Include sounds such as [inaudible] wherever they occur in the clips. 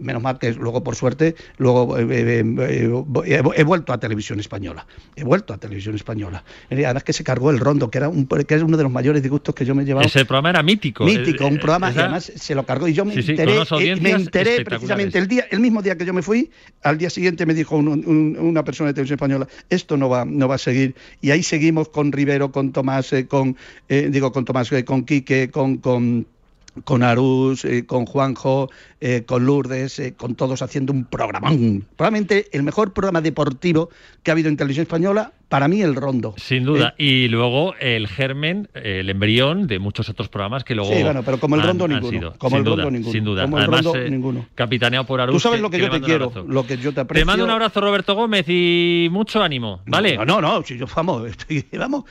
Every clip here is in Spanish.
menos mal que luego por suerte luego eh, eh, eh, he, vuelto a televisión española he vuelto a televisión española. Además que se cargó el rondo que era un que es uno de los mayores disgustos que yo me he llevado. Ese programa era mítico mítico un programa que además se lo cargó y yo me enteré, me enteré precisamente el día el mismo día que yo me fui al día siguiente me dijo una persona de televisión española esto no va no va a seguir y ahí seguimos con Rivero con Tomás con digo con Tomás con Quique con con con Arús, con Juanjo, eh, con Lourdes, eh, con todos haciendo un programón. Probablemente el mejor programa deportivo que ha habido en televisión española, para mí el Rondo. Sin duda. Eh, y luego el germen, el embrión de muchos otros programas que luego. Sí, bueno, pero como el Rondo ninguno. Como el Rondo ninguno. Sin duda. Como el Rondo ninguno. Capitaneado por Arús. Tú sabes lo que, yo te quiero, lo que yo te aprecio. Te mando un abrazo, Roberto Gómez, y mucho ánimo, ¿vale? No, no, no, si yo, vamos, [laughs] estoy, vamos,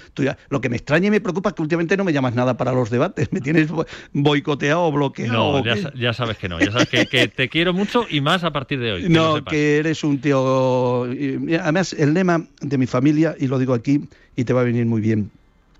lo que me extraña y me preocupa es que últimamente no me llamas nada para los debates, [laughs] me tienes boicoteado o bloqueado. No, ya, sabes que no, ya sabes que, que [laughs] te quiero quiero mucho y más a partir de hoy. No, que eres un tío. Además, el lema de mi familia, y lo digo aquí, y te va a venir muy bien,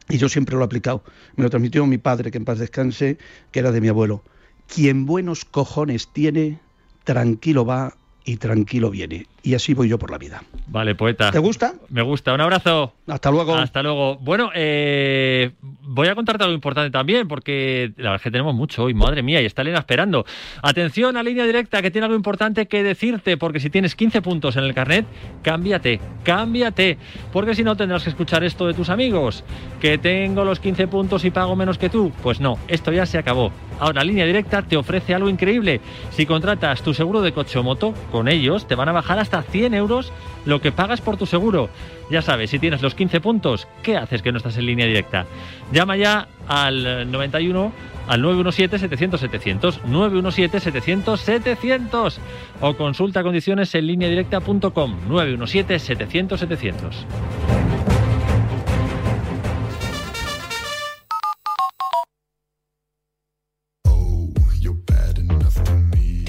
y yo siempre lo he aplicado, me lo transmitió mi padre, que en paz descanse, que era de mi abuelo. Quien buenos cojones tiene, tranquilo va y tranquilo viene. Y así voy yo por la vida. Vale, poeta. ¿Te gusta? Me gusta. Un abrazo. Hasta luego. Hasta luego. Bueno, eh, voy a contarte algo importante también, porque la verdad es que tenemos mucho hoy, madre mía, y está Elena esperando. Atención a línea directa, que tiene algo importante que decirte, porque si tienes 15 puntos en el carnet, cámbiate, cámbiate, porque si no tendrás que escuchar esto de tus amigos, que tengo los 15 puntos y pago menos que tú. Pues no, esto ya se acabó. Ahora, línea directa te ofrece algo increíble. Si contratas tu seguro de coche o moto, con ellos te van a bajar hasta 100 euros lo que pagas por tu seguro. Ya sabes, si tienes los 15 puntos, ¿qué haces que no estás en línea directa? Llama ya al 91 al 917-700-700, 917-700-700 o consulta condiciones en línea directa.com, 917-700-700.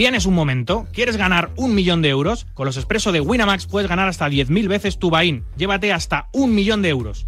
¿Tienes un momento? ¿Quieres ganar un millón de euros? Con los expresos de Winamax puedes ganar hasta 10.000 veces tu buy Llévate hasta un millón de euros.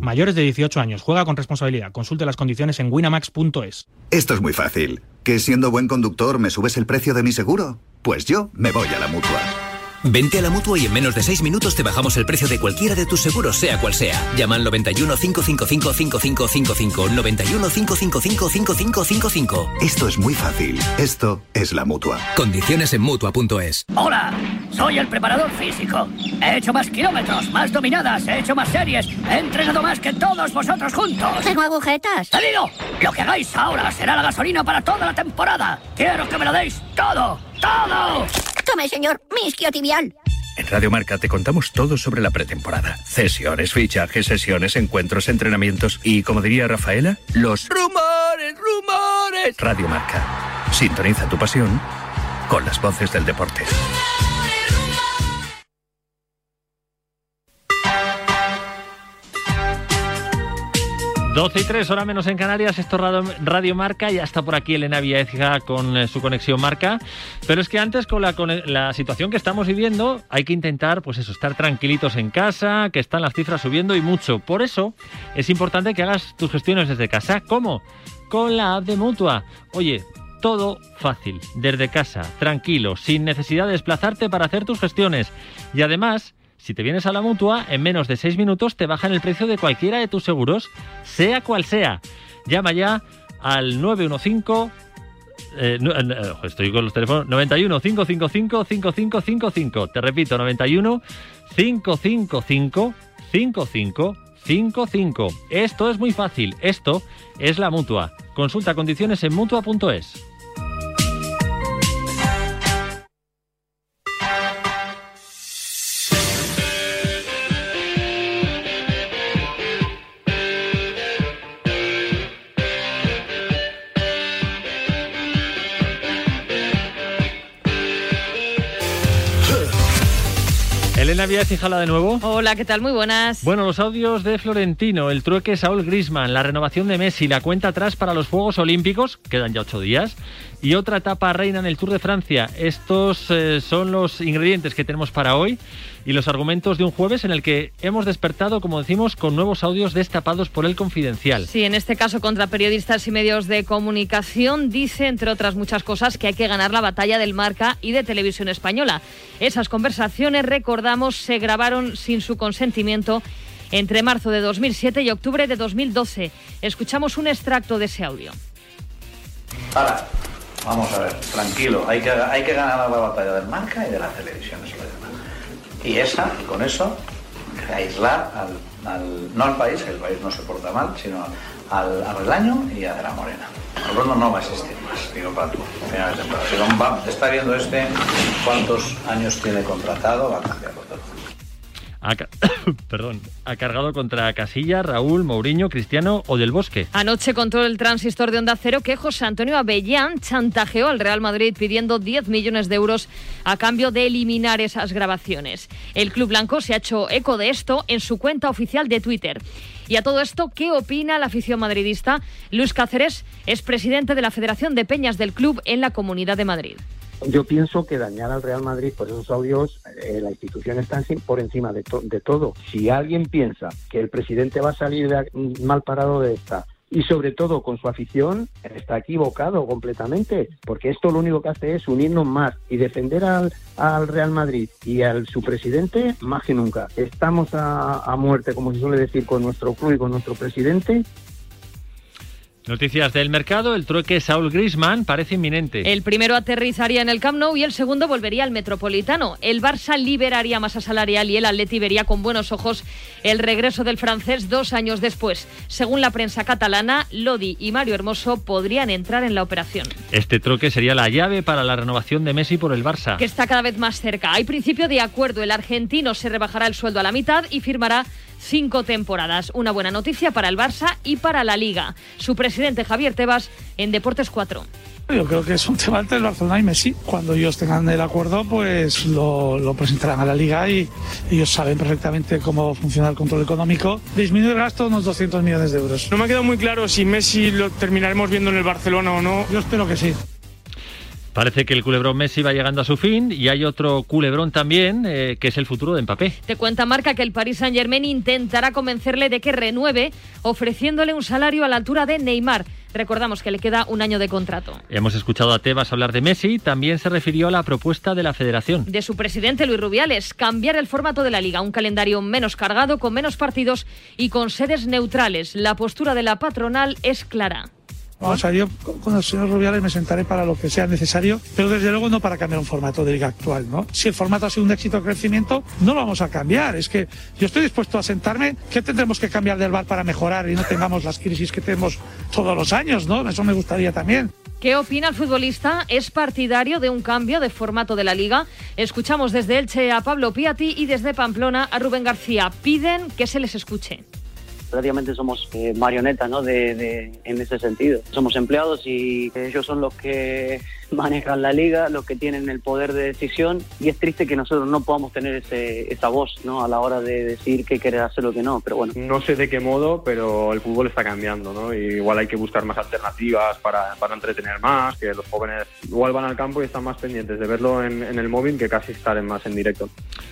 Mayores de 18 años. Juega con responsabilidad. Consulte las condiciones en winamax.es. Esto es muy fácil. ¿Que siendo buen conductor me subes el precio de mi seguro? Pues yo me voy a la mutua. Vente a la mutua y en menos de 6 minutos te bajamos el precio de cualquiera de tus seguros, sea cual sea. Llama al 91 555 5555. 91 555 5555. Esto es muy fácil. Esto es la mutua. Condiciones en mutua.es. Hola, soy el preparador físico. He hecho más kilómetros, más dominadas, he hecho más series, he entrenado más que todos vosotros juntos. Tengo agujetas. ¡Te digo! Lo que hagáis ahora será la gasolina para toda la temporada. Quiero que me lo deis todo. ¡Todo! Tome, señor, mi isquiotibial. En Radio Marca te contamos todo sobre la pretemporada. Cesiones, fichajes, sesiones, encuentros, entrenamientos y, como diría Rafaela, los rumores, rumores. Radio Marca. Sintoniza tu pasión con las voces del deporte. 12 y 3, hora menos en Canarias, esto es Radio Marca, ya está por aquí Elena Villaezga con eh, su conexión Marca, pero es que antes con la, la, situación que estamos viviendo hay que intentar, pues eso, estar tranquilitos en casa, que están las cifras subiendo y mucho. Por eso es importante que hagas tus gestiones desde casa. ¿Cómo? Con la app de Mutua. Oye, todo fácil, desde casa, tranquilo, sin necesidad de desplazarte para hacer tus gestiones. Y además si te vienes a la mutua, en menos de 6 minutos te bajan el precio de cualquiera de tus seguros, sea cual sea. Llama ya al 915 eh, eh, estoy con los teléfonos 91 555 5555 te repito 91 555 5555 esto es muy fácil esto es la mutua. Consulta condiciones en mutua.es Elena Víaz, jala de nuevo. Hola, ¿qué tal? Muy buenas. Bueno, los audios de Florentino, el trueque Saúl Grisman, la renovación de Messi, la cuenta atrás para los Juegos Olímpicos, quedan ya ocho días, y otra etapa reina en el Tour de Francia. Estos eh, son los ingredientes que tenemos para hoy y los argumentos de un jueves en el que hemos despertado, como decimos, con nuevos audios destapados por el confidencial. Sí, en este caso contra periodistas y medios de comunicación, dice, entre otras muchas cosas, que hay que ganar la batalla del marca y de televisión española. Esas conversaciones, recordamos, se grabaron sin su consentimiento entre marzo de 2007 y octubre de 2012. Escuchamos un extracto de ese audio. Ahora, vamos a ver, tranquilo, hay que, hay que ganar la batalla del marca y de la televisión española. Y esa, con eso, aislar al, no al país, que el país no se porta mal, sino al, al y a de la morena. Mundo no va a existir más, digo para tú. Si está viendo este, cuántos años tiene contratado, va a cambiarlo [coughs] perdón, ha cargado contra Casilla, Raúl, Mourinho, Cristiano o Del Bosque. Anoche contó el transistor de Onda Cero que José Antonio Avellán chantajeó al Real Madrid pidiendo 10 millones de euros a cambio de eliminar esas grabaciones. El Club Blanco se ha hecho eco de esto en su cuenta oficial de Twitter. Y a todo esto, ¿qué opina la afición madridista? Luis Cáceres es presidente de la Federación de Peñas del club en la Comunidad de Madrid. Yo pienso que dañar al Real Madrid por esos audios, eh, la institución está por encima de, de, todo. Si alguien piensa que el presidente va a salir mal parado de esta y sobre todo con su afición, está equivocado completamente, porque esto lo único que hace es unirnos más y defender al, al Real Madrid y al su presidente más que nunca. Estamos a, a muerte, como se suele decir, con nuestro club y con nuestro presidente Noticias del mercado, el trueque Saul Grisman parece inminente. El primero aterrizaría en el Camp Nou y el segundo volvería al Metropolitano. El Barça liberaría masa salarial y el Atleti vería con buenos ojos el regreso del francés dos años después. Según la prensa catalana, Lodi y Mario Hermoso podrían entrar en la operación. Este trueque sería la llave para la renovación de Messi por el Barça. Que está cada vez más cerca. Hay principio de acuerdo. El argentino se rebajará el sueldo a la mitad y firmará cinco temporadas. Una buena noticia para el Barça y para la Liga. Su presidente Javier Tebas en Deportes 4. Yo creo que es un tema entre el Barcelona y Messi. Cuando ellos tengan el acuerdo, pues lo, presentarán a la liga y ellos saben perfectamente cómo funciona el control económico. Disminuir el gasto unos 200 millones de euros. No me ha quedado muy claro si Messi lo terminaremos viendo en el Barcelona o no. Yo espero que sí. Parece que el culebrón Messi va llegando a su fin y hay otro culebrón también, eh, que es el futuro de Mbappé. Te cuenta Marca que el Paris Saint-Germain intentará convencerle de que renueve, ofreciéndole un salario a la altura de Neymar. Recordamos que le queda un año de contrato. Hemos escuchado a Tebas hablar de Messi, también se refirió a la propuesta de la federación. De su presidente Luis Rubiales, cambiar el formato de la liga, un calendario menos cargado, con menos partidos y con sedes neutrales. La postura de la patronal es clara. Vamos a yo con el señor Rubiales me sentaré para lo que sea necesario, pero desde luego no para cambiar un formato de liga actual, ¿no? Si el formato ha sido un éxito de crecimiento, no lo vamos a cambiar. Es que yo estoy dispuesto a sentarme. ¿Qué tendremos que cambiar del bar para mejorar y no tengamos las crisis que tenemos todos los años, ¿no? Eso me gustaría también. ¿Qué opina el futbolista? ¿Es partidario de un cambio de formato de la liga? Escuchamos desde Elche a Pablo Piatti y desde Pamplona a Rubén García. Piden que se les escuche prácticamente somos eh, marionetas ¿no? de, en ese sentido. Somos empleados y ellos son los que manejan la liga, los que tienen el poder de decisión y es triste que nosotros no podamos tener ese, esa voz ¿no? a la hora de decir qué querer hacer o qué no, pero bueno. No sé de qué modo, pero el fútbol está cambiando, ¿no? Y igual hay que buscar más alternativas para, para entretener más, que los jóvenes igual van al campo y están más pendientes de verlo en, en el móvil que casi estar en más en directo.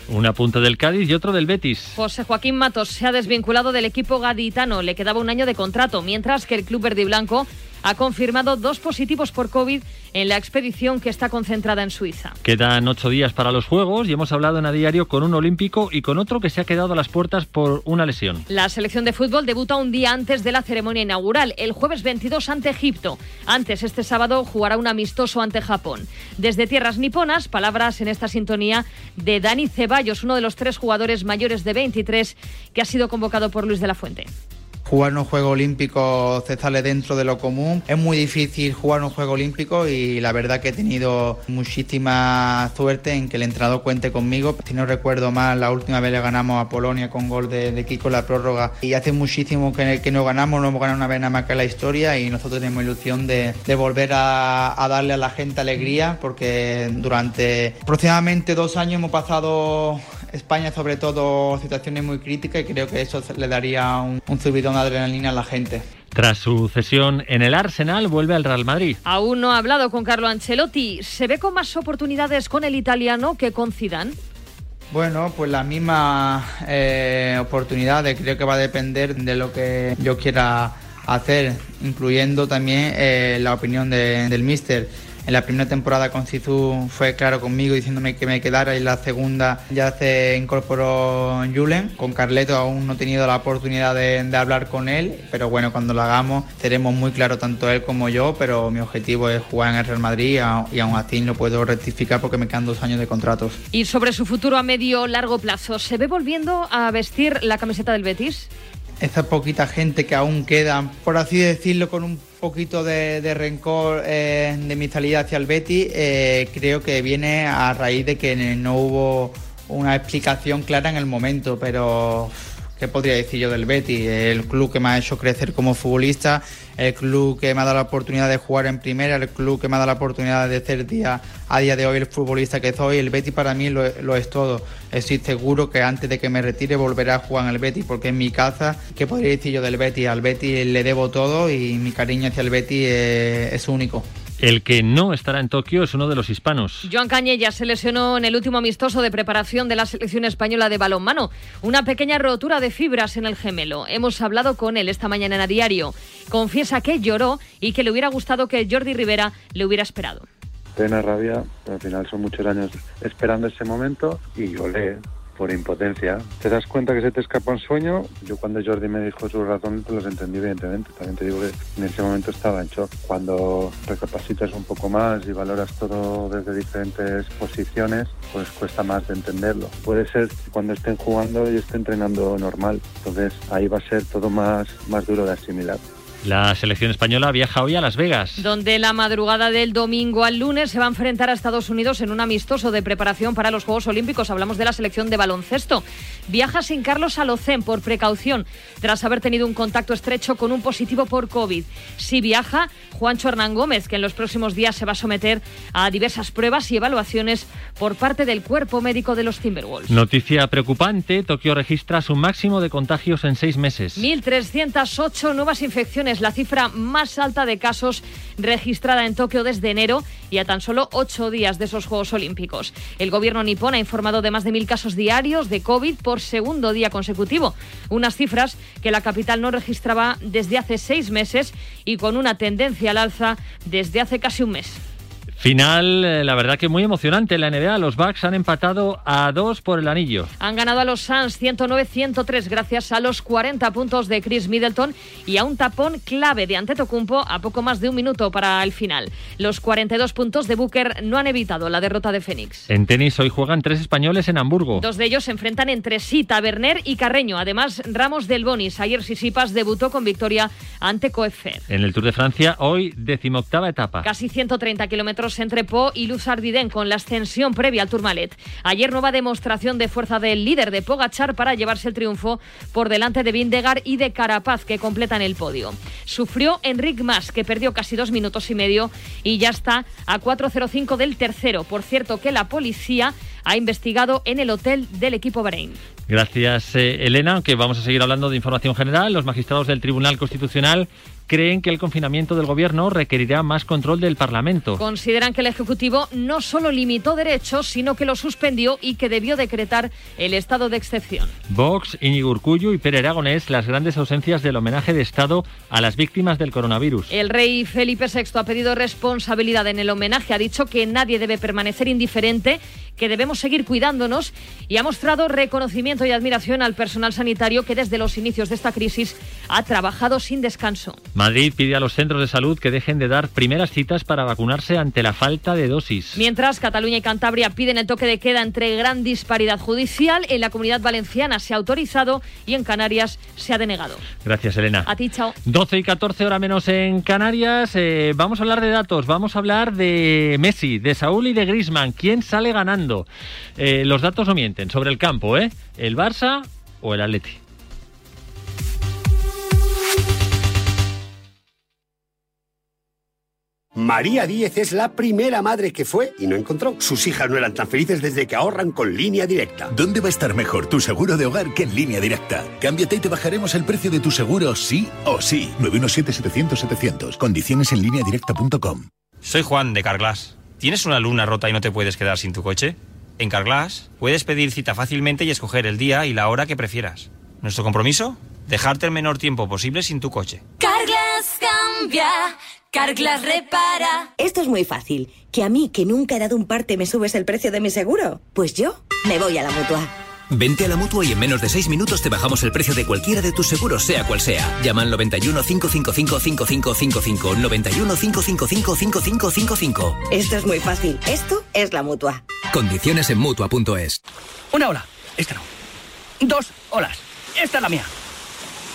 Una punta del Cádiz y otro del Betis. José Joaquín Matos se ha desvinculado del equipo gaditano, le quedaba un año de contrato, mientras que el club verde y blanco ha confirmado dos positivos por COVID en la expedición que está concentrada en Suiza. Quedan ocho días para los Juegos y hemos hablado en a diario con un olímpico y con otro que se ha quedado a las puertas por una lesión. La selección de fútbol debuta un día antes de la ceremonia inaugural, el jueves 22 ante Egipto. Antes, este sábado, jugará un amistoso ante Japón. Desde tierras niponas, palabras en esta sintonía de Dani Ceballos, uno de los tres jugadores mayores de 23 que ha sido convocado por Luis de la Fuente jugar un juego olímpico se sale dentro de lo común. Es muy difícil jugar un juego olímpico y la verdad que he tenido muchísima suerte en que el entrenador cuente conmigo. Si no recuerdo mal, la última vez le ganamos a Polonia con gol de, Kiko la prórroga y hace muchísimo que, que no ganamos, no hemos ganado una vez nada más que la historia y nosotros tenemos ilusión de, volver a, a darle a la gente alegría porque durante aproximadamente dos años hemos pasado España sobre todo situaciones muy críticas y creo que eso le daría un, un subidón de adrenalina a la gente. Tras su cesión en el Arsenal, vuelve al Real Madrid. Aún no ha hablado con Carlo Ancelotti. ¿Se ve con más oportunidades con el italiano que con Zidane? Bueno, pues las mismas eh, oportunidades. Creo que va a depender de lo que yo quiera hacer, incluyendo también eh, la opinión del míster. En la primera temporada con Cizu fue claro conmigo diciéndome que me quedara y la segunda ya se incorporó Julen. Con Carleto aún no he tenido la oportunidad de, hablar con él, pero bueno, cuando lo hagamos seremos muy claros tanto él como yo, pero mi objetivo es jugar en el Real Madrid y aún así no puedo rectificar porque me quedan dos años de contratos. Y sobre su futuro a medio largo plazo, ¿se ve volviendo a vestir la camiseta del Betis? esa poquita gente que aún queda, por así decirlo, con un poquito de, rencor eh, de mi salida hacia el Betty, eh, creo que viene a raíz de que no hubo una explicación clara en el momento, pero ¿qué podría decir yo del Betty? El club que me ha hecho crecer como futbolista, el club que me ha dado la oportunidad de jugar en primera, el club que me ha dado la oportunidad de ser día a día de hoy el futbolista que soy. El Betty para mí lo, es todo. Estoy seguro que antes de que me retire volveré a jugar en el Betty porque es mi casa. ¿Qué podría decir yo del Betty? Al Betty le debo todo y mi cariño hacia el Betty es único. El que no estará en Tokio es uno de los hispanos. Joan Cañella se lesionó en el último amistoso de preparación de la selección española de balonmano. Una pequeña rotura de fibras en el gemelo. Hemos hablado con él esta mañana en a diario. Confiesa que lloró y que le hubiera gustado que Jordi Rivera le hubiera esperado. Pena, rabia, al final son muchos años esperando ese momento y lloré por impotencia. Te das cuenta que se te escapa un sueño. Yo cuando Jordi me dijo sus razones, pues los entendí evidentemente. También te digo que en ese momento estaba en shock. Cuando recapacitas un poco más y valoras todo desde diferentes posiciones, pues cuesta más de entenderlo. Puede ser cuando estén jugando y estén entrenando normal. Entonces ahí va a ser todo más, más duro de asimilar. La selección española viaja hoy a Las Vegas. Donde la madrugada del domingo al lunes se va a enfrentar a Estados Unidos en un amistoso de preparación para los Juegos Olímpicos. Hablamos de la selección de baloncesto. Viaja sin Carlos Alocén por precaución, tras haber tenido un contacto estrecho con un positivo por COVID. Si viaja, Juancho Hernán Gómez, que en los próximos días se va a someter a diversas pruebas y evaluaciones por parte del cuerpo médico de los Timberwolves. Noticia preocupante, Tokio registra su máximo de contagios en seis meses. 1.308 nuevas infecciones la cifra más alta de casos registrada en Tokio desde enero y a tan solo ocho días de esos Juegos Olímpicos. El gobierno nipón ha informado de más de mil casos diarios de COVID por segundo día consecutivo, unas cifras que la capital no registraba desde hace seis meses y con una tendencia al alza desde hace casi un mes. Final, eh, la verdad que muy emocionante la NBA. Los Bucks han empatado a dos por el anillo. Han ganado a los Suns 109-103 gracias a los 40 puntos de Chris Middleton y a un tapón clave de Antetokounmpo a poco más de un minuto para el final. Los 42 puntos de Booker no han evitado la derrota de Phoenix. En tenis hoy juegan tres españoles en Hamburgo. Dos de ellos se enfrentan entre sí, Taberner y Carreño. Además, Ramos del Bonis. Ayer Sisipas debutó con victoria ante Coefer. En el Tour de Francia, hoy decimoctava etapa. Casi 130 kilómetros entre Po y Luz Ardiden con la ascensión previa al Tourmalet. Ayer nueva demostración de fuerza del líder de Pogachar para llevarse el triunfo por delante de Vindegar y de Carapaz que completan el podio. Sufrió Enric Mas que perdió casi dos minutos y medio y ya está a 4.05 del tercero. Por cierto que la policía ha investigado en el hotel del equipo Bahrein. Gracias, eh, Elena. Aunque vamos a seguir hablando de información general, los magistrados del Tribunal Constitucional creen que el confinamiento del gobierno requerirá más control del Parlamento. Consideran que el Ejecutivo no solo limitó derechos, sino que lo suspendió y que debió decretar el estado de excepción. Vox, Íñigo y Pere Aragonés, las grandes ausencias del homenaje de Estado a las víctimas del coronavirus. El rey Felipe VI ha pedido responsabilidad en el homenaje, ha dicho que nadie debe permanecer indiferente que debemos seguir cuidándonos y ha mostrado reconocimiento y admiración al personal sanitario que desde los inicios de esta crisis ha trabajado sin descanso. Madrid pide a los centros de salud que dejen de dar primeras citas para vacunarse ante la falta de dosis. Mientras Cataluña y Cantabria piden el toque de queda entre gran disparidad judicial, en la comunidad valenciana se ha autorizado y en Canarias se ha denegado. Gracias, Elena. A ti, chao. 12 y 14 horas menos en Canarias. Eh, vamos a hablar de datos, vamos a hablar de Messi, de Saúl y de Grisman. ¿Quién sale ganando? Eh, los datos no mienten sobre el campo, ¿eh? ¿El Barça o el Atleti? María Díez es la primera madre que fue y no encontró. Sus hijas no eran tan felices desde que ahorran con línea directa. ¿Dónde va a estar mejor tu seguro de hogar que en línea directa? Cámbiate y te bajaremos el precio de tu seguro sí o sí. 917-700-700. Condiciones en línea directa.com. Soy Juan de Carglass. ¿Tienes una luna rota y no te puedes quedar sin tu coche? En Carglass puedes pedir cita fácilmente y escoger el día y la hora que prefieras. Nuestro compromiso, dejarte el menor tiempo posible sin tu coche. Carglass cambia, Carglass repara. Esto es muy fácil. ¿Que a mí, que nunca he dado un parte, me subes el precio de mi seguro? Pues yo me voy a la mutua. Vente a la mutua y en menos de 6 minutos te bajamos el precio de cualquiera de tus seguros, sea cual sea. Llama al 91 555 5555. 91 555 5555. Esto es muy fácil. Esto es la mutua. Condiciones en mutua.es. Una ola. Esta no. Dos olas. Esta es la mía.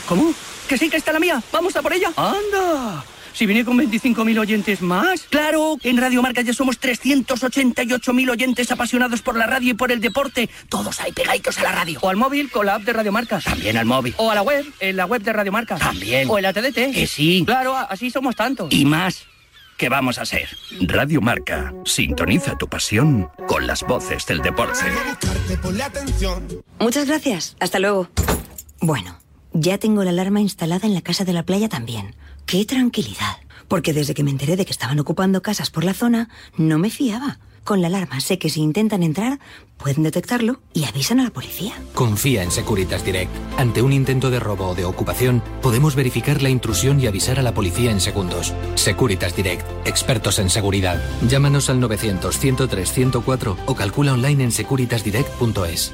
¿Cómo? ¿Que sí que está la mía? ¿Vamos a por ella? ¡Anda! Si viene con 25.000 oyentes más. Claro, en Radio Marca ya somos 388.000 oyentes apasionados por la radio y por el deporte. Todos ahí pegaditos a la radio. O al móvil con la app de Radio Marca. También al móvil. O a la web, en la web de Radio Marca. También. O en la TDT. Que sí. Claro, así somos tantos. Y más. que vamos a ser? Radio Marca. Sintoniza tu pasión con las voces del deporte. Muchas gracias. Hasta luego. Bueno, ya tengo la alarma instalada en la casa de la playa también. ¡Qué tranquilidad! Porque desde que me enteré de que estaban ocupando casas por la zona, no me fiaba. Con la alarma sé que si intentan entrar, pueden detectarlo y avisan a la policía. Confía en Securitas Direct. Ante un intento de robo o de ocupación, podemos verificar la intrusión y avisar a la policía en segundos. Securitas Direct, expertos en seguridad. Llámanos al 900-103-104 o calcula online en securitasdirect.es.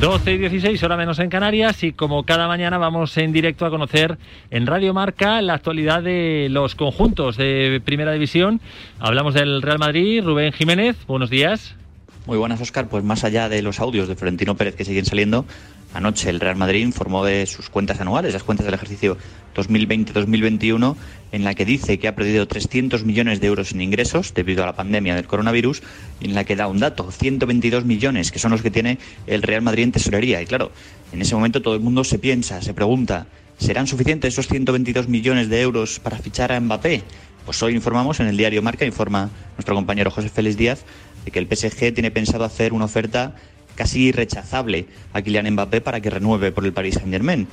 12 y 16, hora menos en Canarias, y como cada mañana vamos en directo a conocer en Radio Marca la actualidad de los conjuntos de Primera División. Hablamos del Real Madrid, Rubén Jiménez, buenos días. Muy buenas, Oscar. Pues más allá de los audios de Florentino Pérez que siguen saliendo, anoche el Real Madrid informó de sus cuentas anuales, las cuentas del ejercicio 2020-2021, en la que dice que ha perdido 300 millones de euros en ingresos debido a la pandemia del coronavirus, y en la que da un dato, 122 millones, que son los que tiene el Real Madrid en tesorería. Y claro, en ese momento todo el mundo se piensa, se pregunta, ¿serán suficientes esos 122 millones de euros para fichar a Mbappé? Pues hoy informamos en el diario Marca, informa nuestro compañero José Félix Díaz, de que el PSG tiene pensado hacer una oferta casi irrechazable a Kylian Mbappé para que renueve por el Paris Saint-Germain.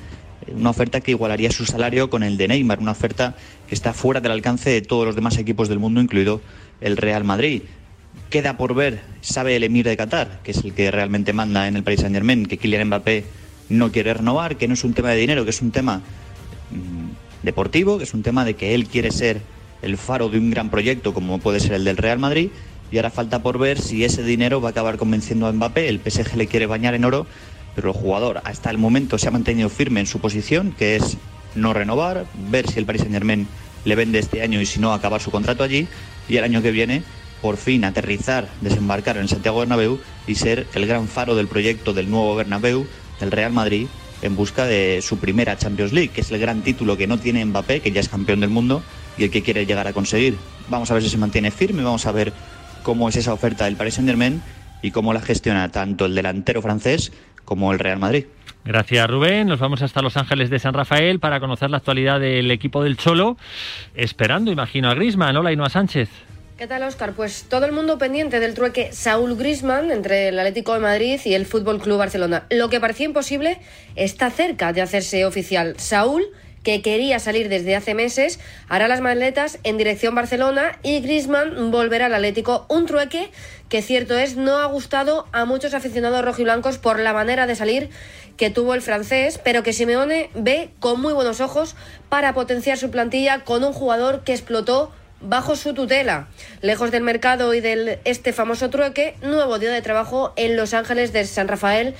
Una oferta que igualaría su salario con el de Neymar, una oferta que está fuera del alcance de todos los demás equipos del mundo, incluido el Real Madrid. Queda por ver, sabe el emir de Qatar, que es el que realmente manda en el Paris Saint-Germain, que Kylian Mbappé no quiere renovar, que no es un tema de dinero, que es un tema mm, deportivo, que es un tema de que él quiere ser el faro de un gran proyecto como puede ser el del Real Madrid y ahora falta por ver si ese dinero va a acabar convenciendo a Mbappé. El PSG le quiere bañar en oro, pero el jugador hasta el momento se ha mantenido firme en su posición, que es no renovar, ver si el Paris Saint-Germain le vende este año y si no acabar su contrato allí y el año que viene por fin aterrizar, desembarcar en Santiago Bernabéu y ser el gran faro del proyecto del nuevo Bernabéu del Real Madrid en busca de su primera Champions League, que es el gran título que no tiene Mbappé, que ya es campeón del mundo y el que quiere llegar a conseguir. Vamos a ver si se mantiene firme, vamos a ver cómo es esa oferta del Paris Saint-Germain y cómo la gestiona tanto el delantero francés como el Real Madrid. Gracias Rubén, nos vamos hasta Los Ángeles de San Rafael para conocer la actualidad del equipo del Cholo, esperando, imagino, a Grisman. Hola, Inoa Sánchez. ¿Qué tal, Oscar? Pues todo el mundo pendiente del trueque Saúl Grisman entre el Atlético de Madrid y el Fútbol Club Barcelona. Lo que parecía imposible está cerca de hacerse oficial. Saúl que quería salir desde hace meses, hará las maletas en dirección Barcelona y Griezmann volverá al Atlético. Un trueque que cierto es no ha gustado a muchos aficionados rojiblancos por la manera de salir que tuvo el francés, pero que Simeone ve con muy buenos ojos para potenciar su plantilla con un jugador que explotó bajo su tutela. Lejos del mercado y de este famoso trueque, nuevo día de trabajo en Los Ángeles de San Rafael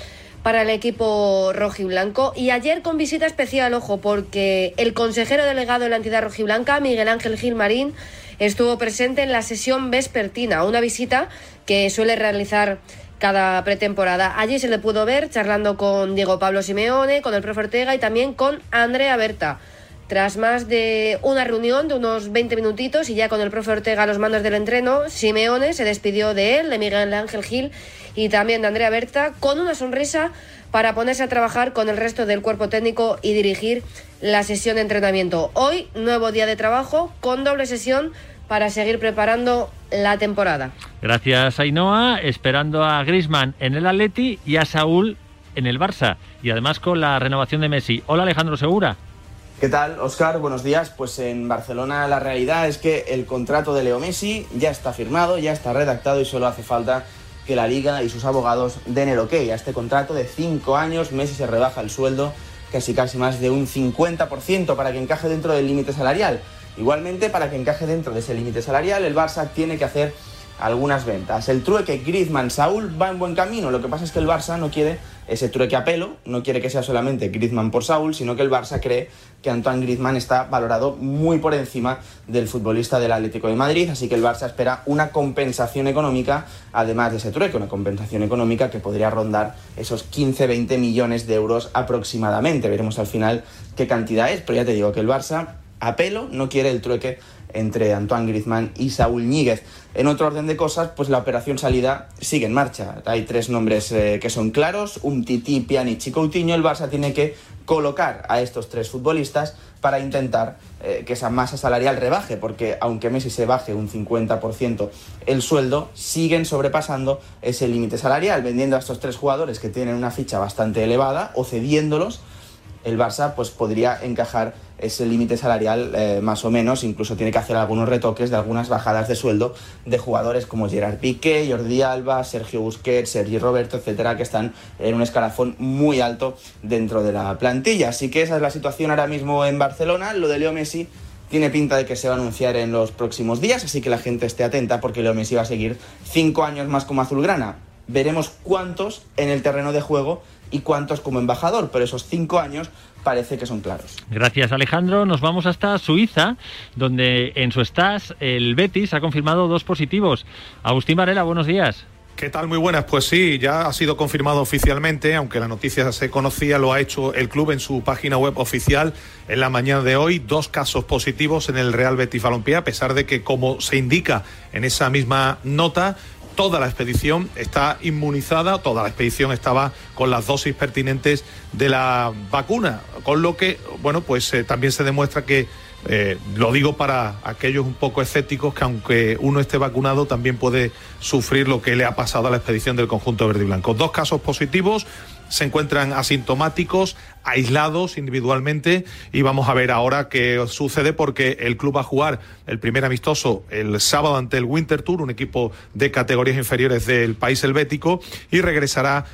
para el equipo rojiblanco. Y ayer con visita especial, ojo, porque el consejero delegado de la entidad rojiblanca, Miguel Ángel Gilmarín, estuvo presente en la sesión vespertina, una visita que suele realizar cada pretemporada. Allí se le pudo ver charlando con Diego Pablo Simeone, con el profe Ortega y también con Andrea Berta. Tras más de una reunión de unos 20 minutitos y ya con el profe Ortega a los mandos del entreno, Simeone se despidió de él, de Miguel Ángel Gil y también de Andrea Berta, con una sonrisa para ponerse a trabajar con el resto del cuerpo técnico y dirigir la sesión de entrenamiento. Hoy, nuevo día de trabajo con doble sesión para seguir preparando la temporada. Gracias, Ainhoa. Esperando a Grisman en el Atleti y a Saúl en el Barça. Y además con la renovación de Messi. Hola, Alejandro Segura. ¿Qué tal, Oscar? Buenos días. Pues en Barcelona la realidad es que el contrato de Leo Messi ya está firmado, ya está redactado y solo hace falta que la liga y sus abogados den el ok a este contrato de cinco años. Messi se rebaja el sueldo casi casi más de un 50% para que encaje dentro del límite salarial. Igualmente, para que encaje dentro de ese límite salarial, el Barça tiene que hacer algunas ventas. El trueque Griezmann-Saúl va en buen camino. Lo que pasa es que el Barça no quiere ese trueque a pelo, no quiere que sea solamente Griezmann por Saúl, sino que el Barça cree que Antoine Griezmann está valorado muy por encima del futbolista del Atlético de Madrid, así que el Barça espera una compensación económica, además de ese trueque, una compensación económica que podría rondar esos 15-20 millones de euros aproximadamente. Veremos al final qué cantidad es, pero ya te digo que el Barça a pelo no quiere el trueque entre Antoine Griezmann y Saúl Ñíguez. En otro orden de cosas, pues la operación salida sigue en marcha. Hay tres nombres eh, que son claros, un Titi, Pjanic y Coutinho. El Barça tiene que colocar a estos tres futbolistas para intentar eh, que esa masa salarial rebaje, porque aunque Messi se baje un 50% el sueldo, siguen sobrepasando ese límite salarial, vendiendo a estos tres jugadores que tienen una ficha bastante elevada o cediéndolos el Barça pues podría encajar ese límite salarial eh, más o menos, incluso tiene que hacer algunos retoques de algunas bajadas de sueldo de jugadores como Gerard Piqué, Jordi Alba, Sergio Busquets, Sergi Roberto, etcétera, que están en un escalafón muy alto dentro de la plantilla. Así que esa es la situación ahora mismo en Barcelona. Lo de Leo Messi tiene pinta de que se va a anunciar en los próximos días, así que la gente esté atenta porque Leo Messi va a seguir cinco años más como azulgrana. Veremos cuántos en el terreno de juego y cuántos como embajador, pero esos cinco años parece que son claros. Gracias Alejandro. Nos vamos hasta Suiza, donde en su estás el Betis ha confirmado dos positivos. Agustín Varela, buenos días. ¿Qué tal? Muy buenas. Pues sí, ya ha sido confirmado oficialmente, aunque la noticia se conocía, lo ha hecho el club en su página web oficial en la mañana de hoy. Dos casos positivos en el Real Betis Balompié, a pesar de que, como se indica en esa misma nota, toda la expedición está inmunizada, toda la expedición estaba con las dosis pertinentes de la vacuna, con lo que, bueno, pues eh, también se demuestra que, eh, lo digo para aquellos un poco escépticos, que aunque uno esté vacunado, también puede sufrir lo que le ha pasado a la expedición del conjunto verde y blanco. Dos casos positivos se encuentran asintomáticos, aislados individualmente y vamos a ver ahora qué sucede porque el club va a jugar el primer amistoso el sábado ante el Winter Tour, un equipo de categorías inferiores del país helvético y regresará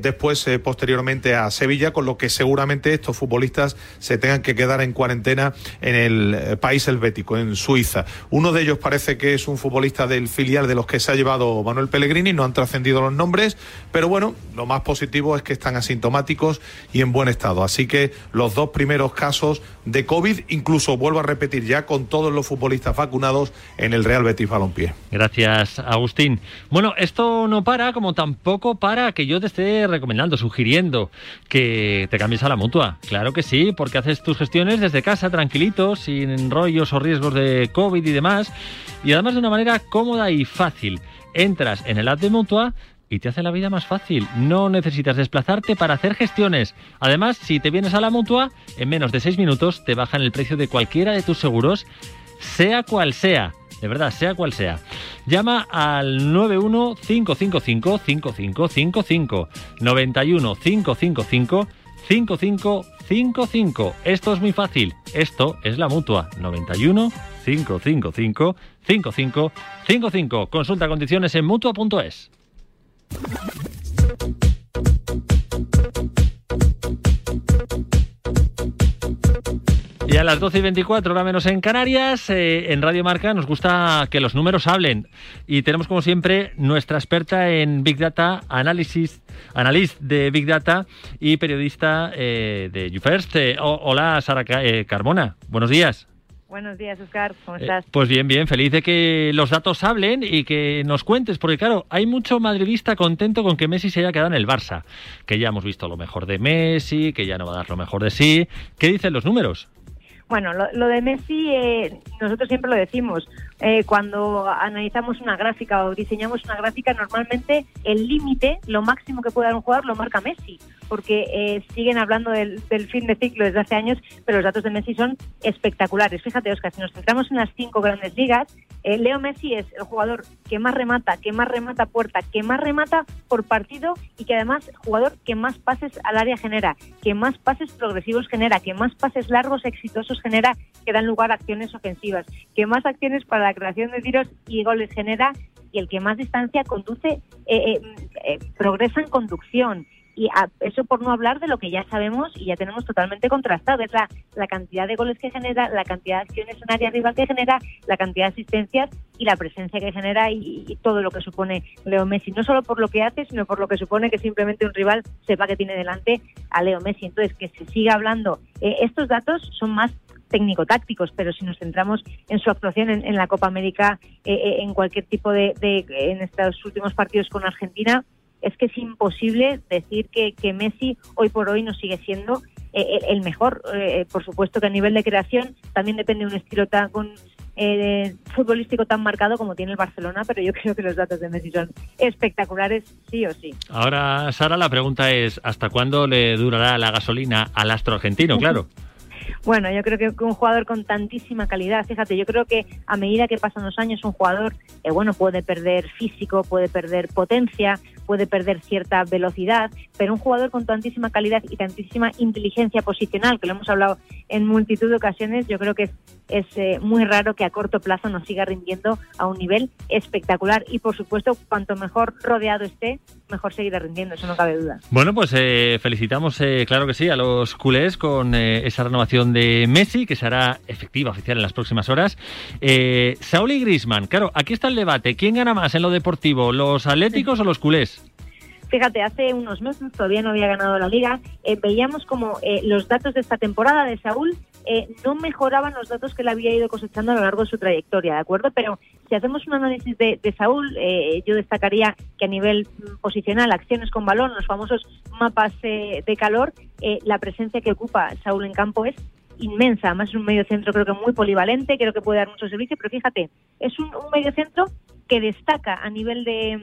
después eh, posteriormente a Sevilla, con lo que seguramente estos futbolistas se tengan que quedar en cuarentena en el eh, país helvético, en Suiza. Uno de ellos parece que es un futbolista del filial de los que se ha llevado Manuel Pellegrini, no han trascendido los nombres, pero bueno, lo más positivo es que están asintomáticos y en buen estado Así que los dos primeros casos de COVID, incluso vuelvo a repetir ya con todos los futbolistas vacunados en el Real Betis Balompié. Gracias, Agustín. Bueno, esto no para, como tampoco para que yo te esté recomendando, sugiriendo que te cambies a la mutua. Claro que sí, porque haces tus gestiones desde casa, tranquilito, sin rollos o riesgos de COVID y demás, y además de una manera cómoda y fácil. Entras en el app de mutua y te hace la vida más fácil. No necesitas desplazarte para hacer gestiones. Además, si te vienes a la mutua, en menos de seis minutos te bajan el precio de cualquiera de tus seguros, sea cual sea. De verdad, sea cual sea. Llama al 91 555 5555 91 555 5555. Esto es muy fácil. Esto es la mutua. 91 555 5555. Consulta condiciones en mutua.es. Y a las 12 y 24, hora menos en Canarias, eh, en Radio Marca nos gusta que los números hablen. Y tenemos, como siempre, nuestra experta en Big Data, análisis, analista de Big Data y periodista eh, de YouFirst. Eh, hola, Sara Carmona. Buenos días. Buenos días, Oscar. ¿Cómo Eh, estás? pues bien, bien, feliz de que los datos hablen y que nos cuentes, porque claro, hay mucho madridista contento con que Messi se haya quedado en el Barça, que ya hemos visto lo mejor de Messi, que ya no va a dar lo mejor de sí. ¿Qué dicen los números? Bueno, lo, lo de Messi, eh, nosotros siempre lo decimos. Eh, cuando analizamos una gráfica o diseñamos una gráfica, normalmente el límite, lo máximo que puede dar un jugador, lo marca Messi. Porque eh, siguen hablando del, del fin de ciclo desde hace años, pero los datos de Messi son espectaculares. Fíjate, Oscar, si nos centramos en las cinco grandes ligas, eh, Leo Messi es el jugador que más remata, que más remata puerta, que más remata por partido y que además jugador que más pases al área genera, que más pases progresivos genera, que más pases largos exitosos genera que dan lugar a acciones ofensivas, que más acciones para la creación de tiros y goles genera y el que más distancia conduce, eh, eh, eh, progresa en conducción. Y a- eso por no hablar de lo que ya sabemos y ya tenemos totalmente contrastado, es la, la cantidad de goles que genera, la cantidad de acciones en área rival que genera, la cantidad de asistencias y la presencia que genera y, todo lo que supone Leo Messi, no solo por lo que hace, sino por lo que supone que simplemente un rival sepa que tiene delante a Leo Messi. Entonces, que se siga hablando. Eh, estos datos son más técnico-tácticos, pero si nos centramos en su actuación en, en la Copa América, eh, eh, en cualquier tipo de, de- en estos últimos partidos con Argentina, es que es imposible decir que, que Messi hoy por hoy no sigue siendo eh, el mejor. Eh, por supuesto que a nivel de creación también depende de un estilo tan con, eh, futbolístico tan marcado como tiene el Barcelona, pero yo [laughs] creo que los datos de Messi son espectaculares, sí o sí. Ahora, Sara, la pregunta es, ¿hasta cuándo le durará la gasolina al astro argentino? Claro. [laughs] Bueno, yo creo que un jugador con tantísima calidad, fíjate, yo creo que a medida que pasan los años un jugador, eh, bueno, puede perder físico, puede perder potencia, puede perder cierta velocidad, pero un jugador con tantísima calidad y tantísima inteligencia posicional, que lo hemos hablado en multitud de ocasiones, yo creo que es, es eh, muy raro que a corto plazo nos siga rindiendo a un nivel espectacular y por supuesto, cuanto mejor rodeado esté, mejor seguirá rindiendo, eso no cabe duda. Bueno, pues eh, felicitamos, eh, claro que sí, a los culés con eh, esa renovación de Messi, que será efectiva, oficial en las próximas horas. Eh, Saúl y Grisman, claro, aquí está el debate. ¿Quién gana más en lo deportivo, los atléticos o los culés? Fíjate, hace unos meses todavía no había ganado la liga. eh, veíamos como eh, los datos de esta temporada de Saúl eh, no mejoraban los datos que él había ido cosechando a lo largo de su trayectoria, ¿de acuerdo? Pero si hacemos un análisis de, Saúl, eh, yo destacaría que a nivel mm, posicional, acciones con balón, los famosos mapas eh, de calor, eh, la presencia que ocupa Saúl en campo es inmensa. Además es un medio centro creo que muy polivalente, creo que puede dar mucho servicio, pero fíjate, es un, un medio centro que destaca a nivel de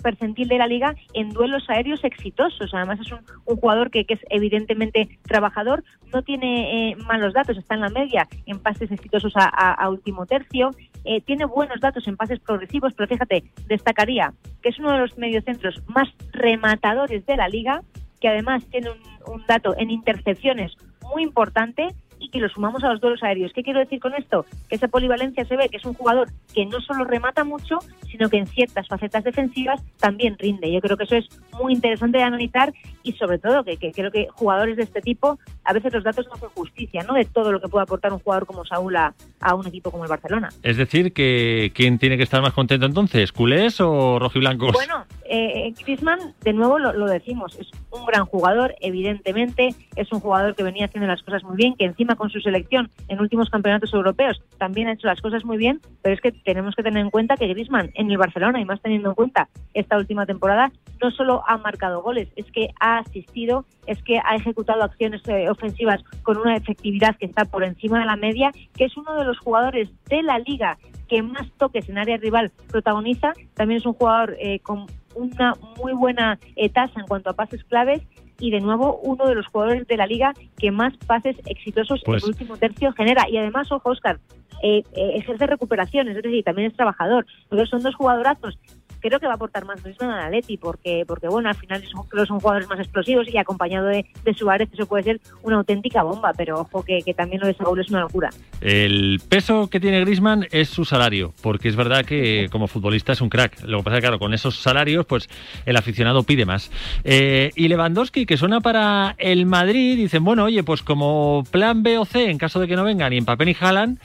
percentil de la liga en duelos aéreos exitosos. Además es un, jugador que, que es evidentemente trabajador, no tiene eh, malos datos, está en la media en pases exitosos a último tercio, eh, tiene buenos datos en pases progresivos, pero fíjate, destacaría que es uno de los mediocentros más rematadores de la liga, que además tiene un, un dato en intercepciones muy importante y lo sumamos a los duelos aéreos. ¿Qué quiero decir con esto? Que esa polivalencia se ve que es un jugador que no solo remata mucho, sino que en ciertas facetas defensivas también rinde. Yo creo que eso es muy interesante de analizar y sobre todo que, que creo que jugadores de este tipo, a veces los datos no hacen justicia, ¿no? De todo lo que puede aportar un jugador como Saúl a, a un equipo como el Barcelona. Es decir, que ¿quién tiene que estar más contento entonces? ¿Culés o rojiblancos? Bueno, eh, Griezmann, de nuevo lo, lo decimos, es un gran jugador, evidentemente, es un jugador que venía haciendo las cosas muy bien, que encima con su selección en últimos campeonatos europeos también ha hecho las cosas muy bien, pero es que tenemos que tener en cuenta que Griezmann en el Barcelona, y más teniendo en cuenta esta última temporada, no solo ha marcado goles, es que ha asistido, es que ha ejecutado acciones eh, ofensivas con una efectividad que está por encima de la media, que es uno de los jugadores de la liga que más toques en área rival protagoniza, también es un jugador eh, con una muy buena eh, tasa en cuanto a pases claves y de nuevo uno de los jugadores de la liga que más pases exitosos Pues- en el último tercio genera. Y además, ojo, Oscar, eh, eh, ejerce recuperaciones, es decir, también es trabajador. Entonces son dos jugadorazos. Creo que va a aportar más Griezmann al Atleti porque, porque bueno, al final son, son jugadores más explosivos y acompañado de, de Suárez eso puede ser una auténtica bomba, pero ojo que, que también lo de Saúl es una locura. El peso que tiene Grisman es su salario, porque es verdad que como futbolista es un crack. Lo que pasa es que, claro, con esos salarios, pues el aficionado pide más. Eh, y Lewandowski, que suena para el Madrid, dicen, bueno, oye, pues como plan B o C, en caso de que no vengan ni Mbappé ni Haaland,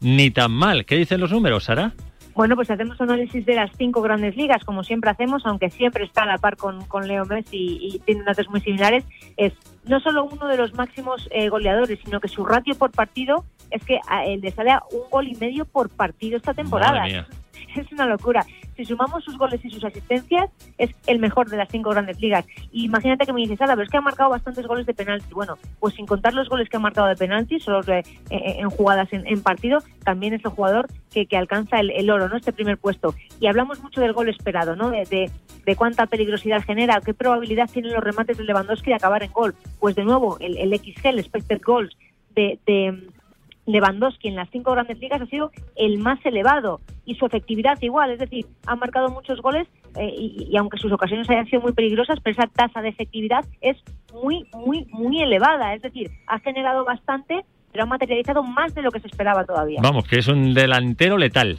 ni tan mal. ¿Qué dicen los números, Sara? Bueno, pues hacemos análisis de las cinco grandes ligas, como siempre hacemos, aunque siempre está a la par con, con Leo Messi y, tiene datos muy similares. Es no solo uno de los máximos eh, goleadores, sino que su ratio por partido es que a él le sale a un gol y medio por partido esta temporada. [laughs] Es una locura. Si sumamos sus goles y sus asistencias, es el mejor de las cinco grandes ligas. Y imagínate que me dices, Ada, pero es que ha marcado bastantes goles de penalti. Bueno, pues sin contar los goles que ha marcado de penalti, solo eh, en jugadas en, partido, también es el jugador que, que alcanza el, oro, ¿no? Este primer puesto. Y hablamos mucho del gol esperado, ¿no? De, de, cuánta peligrosidad genera, qué probabilidad tienen los remates de Lewandowski de acabar en gol. Pues de nuevo, el, el XG, el expected goals de, de Lewandowski en las cinco grandes ligas ha sido el más elevado y su efectividad igual, es decir, ha marcado muchos goles eh, y, aunque sus ocasiones hayan sido muy peligrosas, pero esa tasa de efectividad es muy, muy, muy elevada, es decir, ha generado bastante, pero ha materializado más de lo que se esperaba todavía. Vamos, que es un delantero letal.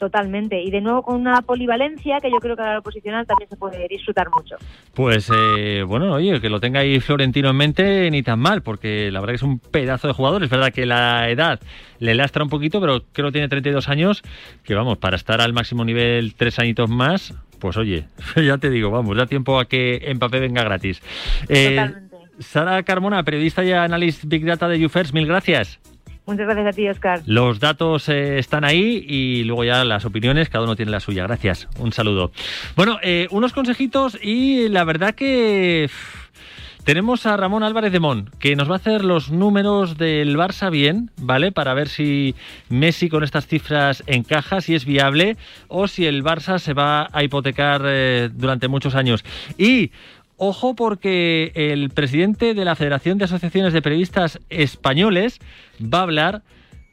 Totalmente. Y de nuevo con una polivalencia que yo creo que a la posicional también se puede disfrutar mucho. Pues eh, bueno, oye, que lo tenga ahí Florentino en mente ni tan mal, porque la verdad que es un pedazo de jugador. Es verdad que la edad le lastra un poquito, pero creo que tiene 32 años, que vamos, para estar al máximo nivel tres añitos más, pues oye, [laughs] ya te digo, vamos, da tiempo a que Mbappé venga gratis. Eh, Totalmente. Sara Carmona, periodista y analista Big Data de UFirst, mil gracias. Muchas gracias a ti, Oscar. Los datos eh, están ahí y luego ya las opiniones, cada uno tiene la suya. Gracias. Un saludo. Bueno, eh, unos consejitos y la verdad que... Tenemos a Ramón Álvarez de Mon, que nos va a hacer los números del Barça bien, ¿vale? Para ver si Messi con estas cifras encaja, si es viable o si el Barça se va a hipotecar eh, durante muchos años. Y ojo porque el presidente de la Federación de Asociaciones de Periodistas Españoles va a hablar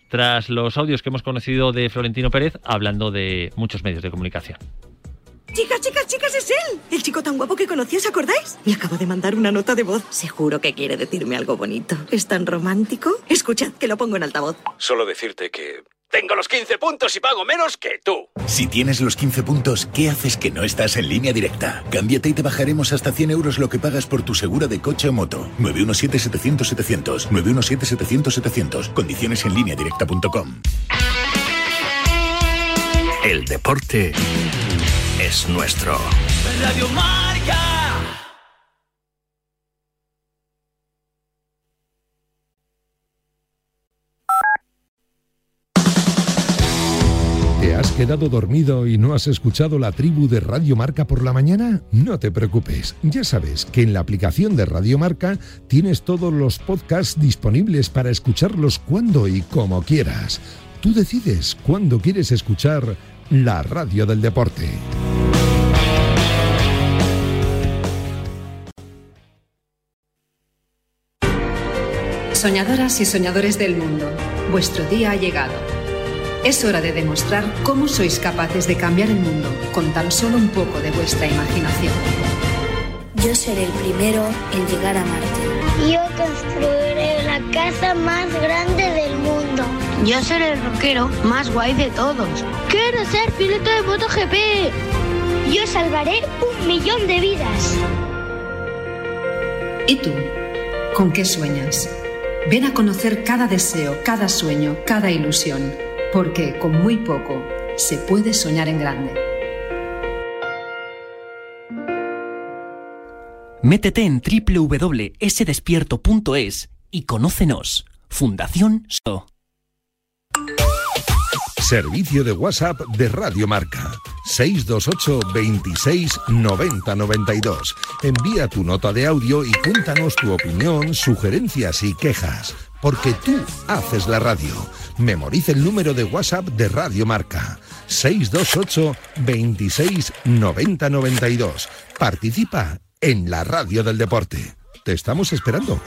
tras los audios que hemos conocido de Florentino Pérez hablando de muchos medios de comunicación. Chicas, chicas, chicas, es él. El chico tan guapo que conocí, ¿os acordáis? Me acabo de mandar una nota de voz. Seguro que quiere decirme algo bonito. ¿Es tan romántico? Escuchad, que lo pongo en altavoz. Solo decirte que tengo los 15 puntos y pago menos que tú. Si tienes los 15 puntos, ¿qué haces que no estás en línea directa? Cámbiate y te bajaremos hasta 100 euros lo que pagas por tu segura de coche o moto. 917-700-700. 917-700-700. Condiciones en línea directa.com. El deporte es nuestro. Radio has quedado dormido y no has escuchado la tribu de Radio Marca por la mañana? No te preocupes, ya sabes que en la aplicación de Radio Marca tienes todos los podcasts disponibles para escucharlos cuando y como quieras. Tú decides cuándo quieres escuchar la radio del deporte. Soñadoras y soñadores del mundo, vuestro día ha llegado. Es hora de demostrar cómo sois capaces de cambiar el mundo con tan solo un poco de vuestra imaginación. Yo seré el primero en llegar a Marte. Yo construiré la casa más grande del mundo. Yo seré el rockero más guay de todos. Quiero ser piloto de MotoGP. Yo salvaré un millón de vidas. ¿Y tú? ¿Con qué sueñas? Ven a conocer cada deseo, cada sueño, cada ilusión porque con muy poco se puede soñar en grande. Métete en www.sdespierto.es y conócenos. Fundación SO. Servicio de WhatsApp de Radio Marca. 628 26 90 92. Envía tu nota de audio y cuéntanos tu opinión, sugerencias y quejas. Porque tú haces la radio. Memoriza el número de WhatsApp de Radio Marca. 628 26 90 92. Participa en la radio del deporte. Te estamos esperando.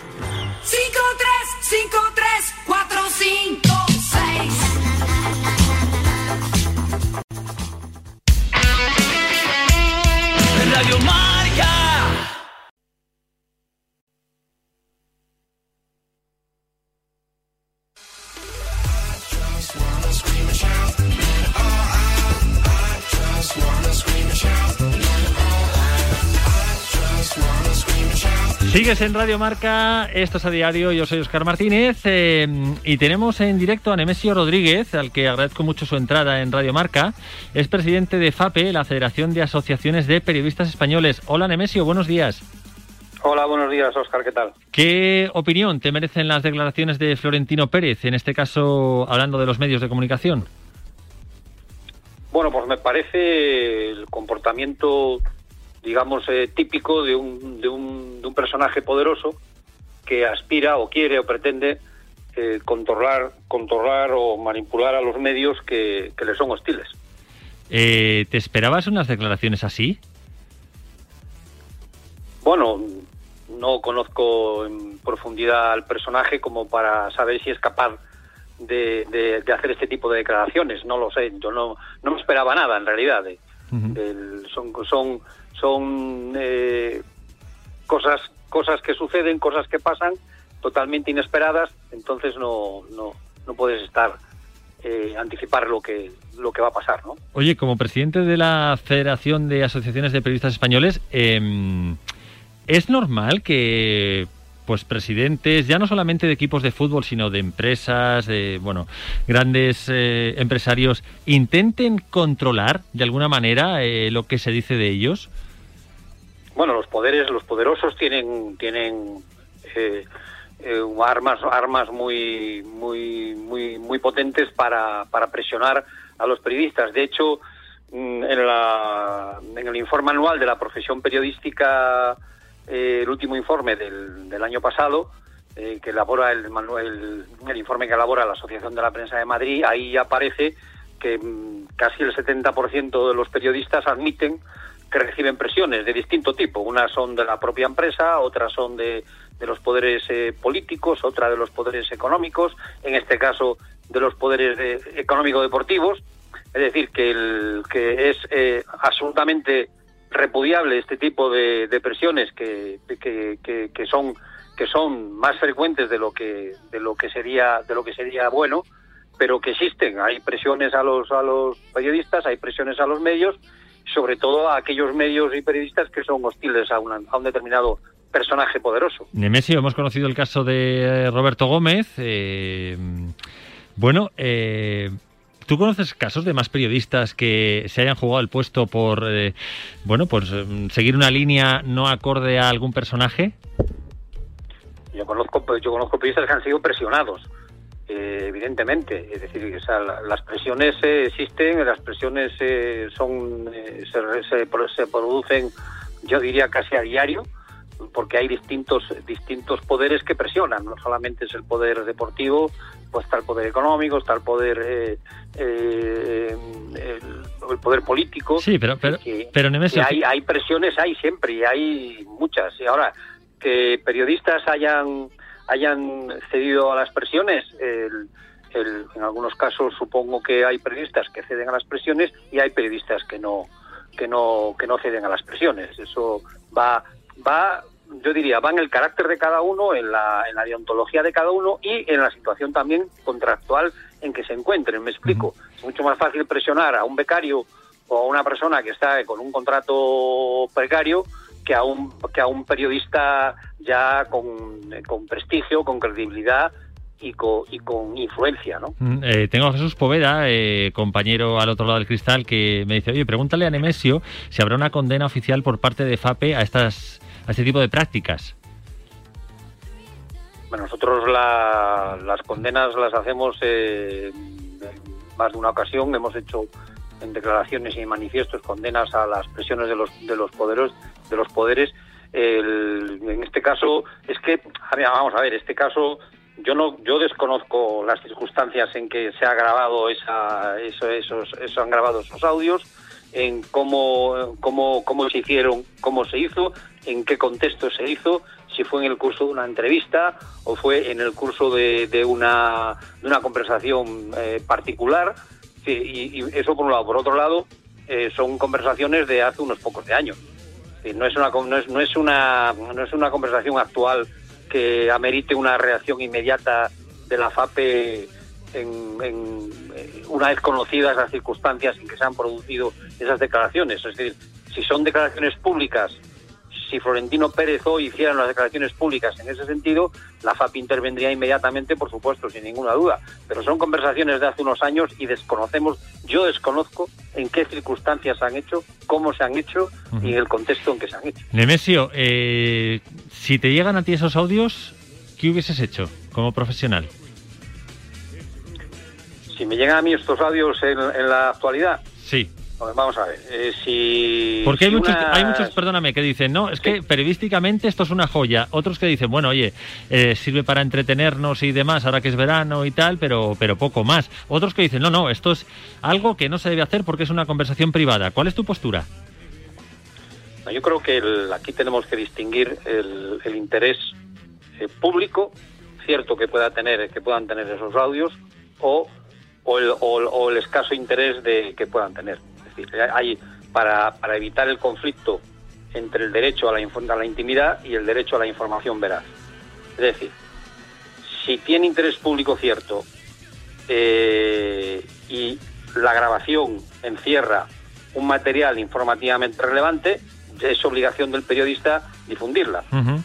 Sigues en Radio Marca, esto es a diario, yo soy Oscar Martínez eh, y tenemos en directo a Nemesio Rodríguez, al que agradezco mucho su entrada en Radio Marca. Es presidente de FAPE, la Federación de Asociaciones de Periodistas Españoles. Hola Nemesio, buenos días. Hola, buenos días, Oscar, ¿qué tal? ¿Qué opinión te merecen las declaraciones de Florentino Pérez, en este caso hablando de los medios de comunicación? Bueno, pues me parece el comportamiento, digamos, eh, típico de un, de, un, de un personaje poderoso que aspira o quiere o pretende eh, controlar, controlar o manipular a los medios que, que le son hostiles. Eh, ¿Te esperabas unas declaraciones así? Bueno, no conozco en profundidad al personaje como para saber si es capaz de, de- de hacer este tipo de declaraciones. No lo sé, yo no, no me esperaba nada en realidad. de- del- son son, son eh, cosas, cosas que suceden, cosas que pasan totalmente inesperadas, entonces no, no, no puedes estar eh, anticipar lo que, lo que va a pasar, ¿no? Oye, como presidente de la Federación de Asociaciones de Periodistas Españoles, em, ¿es normal que pues presidentes, ya no solamente de equipos de fútbol, sino de empresas, de bueno, grandes eh, empresarios, intenten controlar de alguna manera eh, lo que se dice de ellos? Bueno, los poderes, los poderosos tienen tienen eh, eh, armas armas muy muy muy muy potentes para, para presionar a los periodistas. De hecho, mm, en, la, en el informe anual de la profesión periodística, eh, el último informe del, del año pasado, eh, que elabora el, manual, el informe que elabora la Asociación de la Prensa de Madrid, ahí aparece que mm, casi el 70% de los periodistas admiten que reciben presiones de distinto tipo. Unas son de la propia empresa, otras son de, de los poderes eh, políticos, otra de los poderes económicos, en este caso de los poderes eh, económico-deportivos. Es decir, que, el, que es eh, absolutamente repudiable este tipo de, de presiones que, que, que, que son que son más frecuentes de lo que de lo que sería de lo que sería bueno pero que existen hay presiones a los a los periodistas hay presiones a los medios sobre todo a aquellos medios y periodistas que son hostiles a, una- a un determinado personaje poderoso Nemesio, hemos conocido el caso de eh, Roberto Gómez. eh, bueno, eh, ¿tú conoces casos de más periodistas que se hayan jugado el puesto por, eh, bueno, pues seguir una línea no acorde a algún personaje? yo conozco yo conozco periodistas que han sido presionados eh, evidentemente es decir o sea, las presiones eh, existen las presiones eh, son eh, se, se se producen yo diría casi a diario porque hay distintos distintos poderes que presionan no solamente es el poder deportivo pues está el poder económico está el poder eh, eh, el, el poder político Sí, pero, pero, que- pero Nemesio, hay, hay presiones, hay siempre, y hay muchas. Y ahora, que periodistas hayan, hayan cedido a las presiones, el- el- en algunos casos supongo que hay periodistas que ceden a las presiones y hay periodistas que no, que no, que no ceden a las presiones. Eso va, va, yo diría, va en el carácter de cada uno, en la, en la deontología de cada uno y en la situación también contractual en que se encuentren. Me explico. Es mucho más fácil presionar a un becario o a una persona que está con un contrato precario que a un que a un periodista ya con, con prestigio, con credibilidad y con, y con influencia, ¿no? Mm, eh, tengo a Jesús Poveda, eh, compañero al otro lado del cristal, que me dice, oye, pregúntale a Nemesio si habrá una condena oficial por parte de FAPE a estas a este tipo de prácticas. Bueno, nosotros la- las condenas las hacemos eh, en más de una ocasión. Hemos hecho en declaraciones y manifiestos condenas a las presiones de los de los poderes de los poderes. El- en este caso es que a ver, vamos a ver este caso yo no yo desconozco las circunstancias en que se ha grabado esa eso, esos han grabado esos audios en cómo, cómo, cómo se hicieron, cómo se hizo, en qué contexto se hizo, si fue en el curso de una entrevista o fue en el curso de, de una, de una conversación eh, particular. Sí, Y, y eso por un lado. Por otro lado, eh, son conversaciones de hace unos pocos de años. No es, una, no, es, no, es una, no es una conversación actual que amerite una reacción inmediata de la FAPE en, eh, una vez conocidas las circunstancias en que se han producido esas declaraciones. Es decir, si son declaraciones públicas, si Florentino Pérez hoy hicieran las declaraciones públicas en ese sentido, la FAP intervendría inmediatamente, por supuesto, sin ninguna duda. Pero son conversaciones de hace unos años y desconocemos, yo desconozco en qué circunstancias se han hecho, cómo se han hecho y en el contexto en que se han hecho. Nemesio, eh, si te llegan a ti esos audios, ¿qué hubieses hecho como profesional? Si me llegan a mí estos audios en, en la actualidad, Sí. Vamos a ver, eh, si... Porque hay, si muchos, una- hay muchos, perdóname, que dicen, no, es que periodísticamente esto es una joya. Otros que dicen, bueno, oye, eh, sirve para entretenernos y demás, ahora que es verano y tal, pero, pero poco más. Otros que dicen, no, no, esto es algo que no se debe hacer porque es una conversación privada. ¿Cuál es tu postura? No, Yo creo que el- aquí tenemos que distinguir el, el interés eh, público, cierto que pueda tener, que puedan tener esos audios, o, o, el, o el- o el escaso interés de que puedan tener. Hay para, para evitar el conflicto entre el derecho a la, a la intimidad y el derecho a la información veraz. Es decir, si tiene interés público cierto eh, y la grabación encierra un material informativamente relevante, es obligación del periodista difundirla.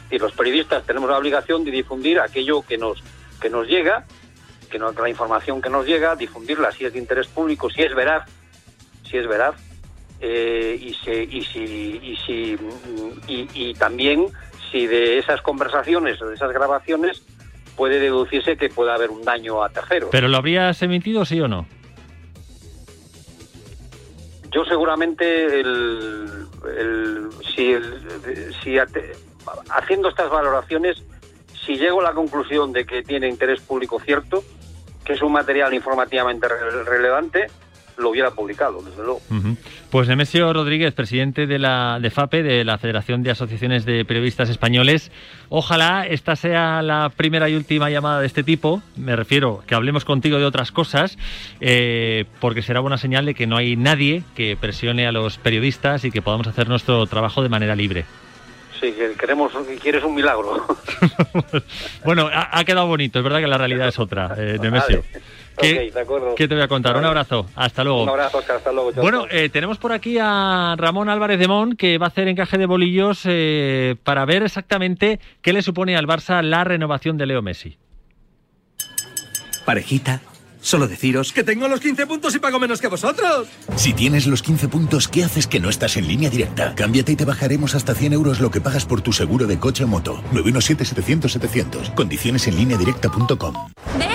Y los periodistas tenemos la obligación de difundir aquello que nos que nos llega, que nos, la información que nos llega, difundirla si es de interés público, si es veraz, si es veraz, eh, y, si, y, si, y, si, mm, y, y también si de esas conversaciones o de esas grabaciones puede deducirse que pueda haber un daño a terceros. ¿Pero lo habrías emitido, sí o no? Yo seguramente, el, el- si, el- si ate- haciendo estas valoraciones, si llego a la conclusión de que tiene interés público cierto, que es un material informativamente re- relevante, lo hubiera publicado, desde luego. Pues Nemesio Rodríguez, presidente de la de FAPE, de la Federación de Asociaciones de Periodistas Españoles. Ojalá esta sea la primera y última llamada de este tipo. Me refiero que hablemos contigo de otras cosas, eh, porque será buena señal de que no hay nadie que presione a los periodistas y que podamos hacer nuestro trabajo de manera libre. Sí, que queremos, que quieres un milagro. [laughs] Bueno, ha, ha quedado bonito, es verdad que la realidad es otra, eh, Nemesio. ¿Qué, Ok, de acuerdo. qué te voy a contar? Un abrazo, hasta luego. Un abrazo, Oscar, hasta luego. chao, Bueno, chao. eh, tenemos por aquí a Ramón Álvarez de Mon, que va a hacer encaje de bolillos eh, para ver exactamente qué le supone al Barça la renovación de Leo Messi. Parejita, solo deciros que tengo los 15 puntos y pago menos que vosotros. Si tienes los 15 puntos, ¿qué haces que no estás en línea directa? Cámbiate y te bajaremos hasta 100 euros lo que pagas por tu seguro de coche o moto. 917-700-700. Condiciones en lineadirecta.com. ¡Ven!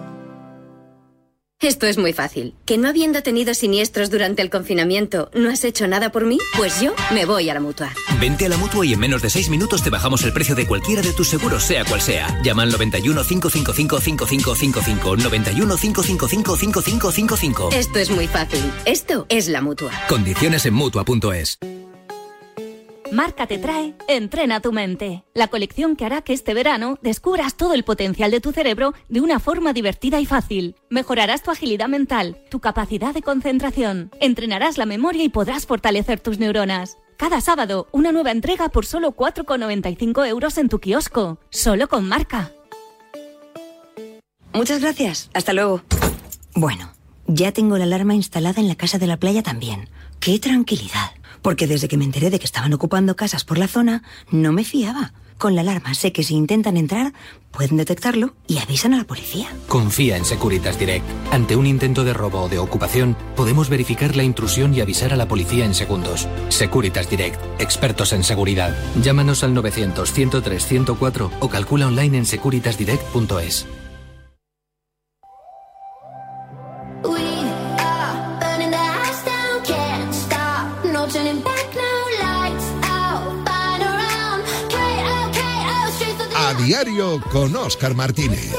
Esto es muy fácil. ¿Que no habiendo tenido siniestros durante el confinamiento, no has hecho nada por mí? Pues yo me voy a la mutua. Vente a la mutua y en menos de 6 minutos te bajamos el precio de cualquiera de tus seguros, sea cual sea. Llama al 91 555 5555. 91 555 5555. Esto es muy fácil. Esto es la mutua. Condiciones en mutua.es. Marca te trae Entrena tu mente, la colección que hará que este verano descubras todo el potencial de tu cerebro de una forma divertida y fácil. Mejorarás tu agilidad mental, tu capacidad de concentración, entrenarás la memoria y podrás fortalecer tus neuronas. Cada sábado, una nueva entrega por solo 4,95 euros en tu kiosco, solo con marca. Muchas gracias. Hasta luego. Bueno, ya tengo la alarma instalada en la casa de la playa también. ¡Qué tranquilidad! Porque desde que me enteré de que estaban ocupando casas por la zona, no me fiaba. Con la alarma sé que si intentan entrar, pueden detectarlo y avisan a la policía. Confía en Securitas Direct. Ante un intento de robo o de ocupación, podemos verificar la intrusión y avisar a la policía en segundos. Securitas Direct, expertos en seguridad. Llámanos al 900 103 104 o calcula online en securitasdirect.es. diario con Oscar Martínez.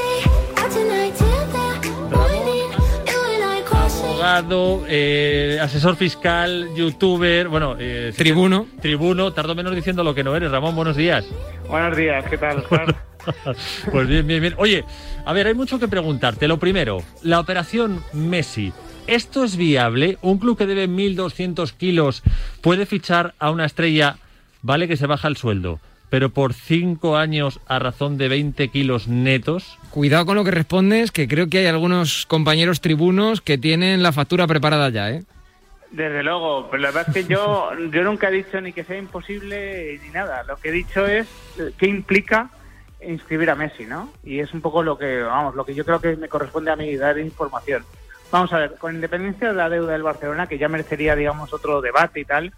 Abogado, eh, asesor fiscal, youtuber, bueno... eh, tribuno. Tribuno, tardo menos diciendo lo que no eres. Ramón, buenos días. Buenos días, ¿qué tal? Oscar? [laughs] Pues bien, bien, bien. Oye, a ver, hay mucho que preguntarte. Lo primero, la operación Messi. ¿Esto es viable? ¿Un club que debe 1.200 kilos puede fichar a una estrella, vale que se baja el sueldo, pero por cinco años a razón de 20 kilos netos? Cuidado con lo que respondes, que creo que hay algunos compañeros tribunos que tienen la factura preparada ya, ¿eh? Desde luego, pero la verdad es que yo, yo nunca he dicho ni que sea imposible ni nada. Lo que he dicho es eh, qué implica inscribir a Messi, ¿no? Y es un poco lo que, vamos, lo que yo creo que me corresponde a mí dar información. Vamos a ver, con independencia de la deuda del Barcelona, que ya merecería, digamos, otro debate y tal,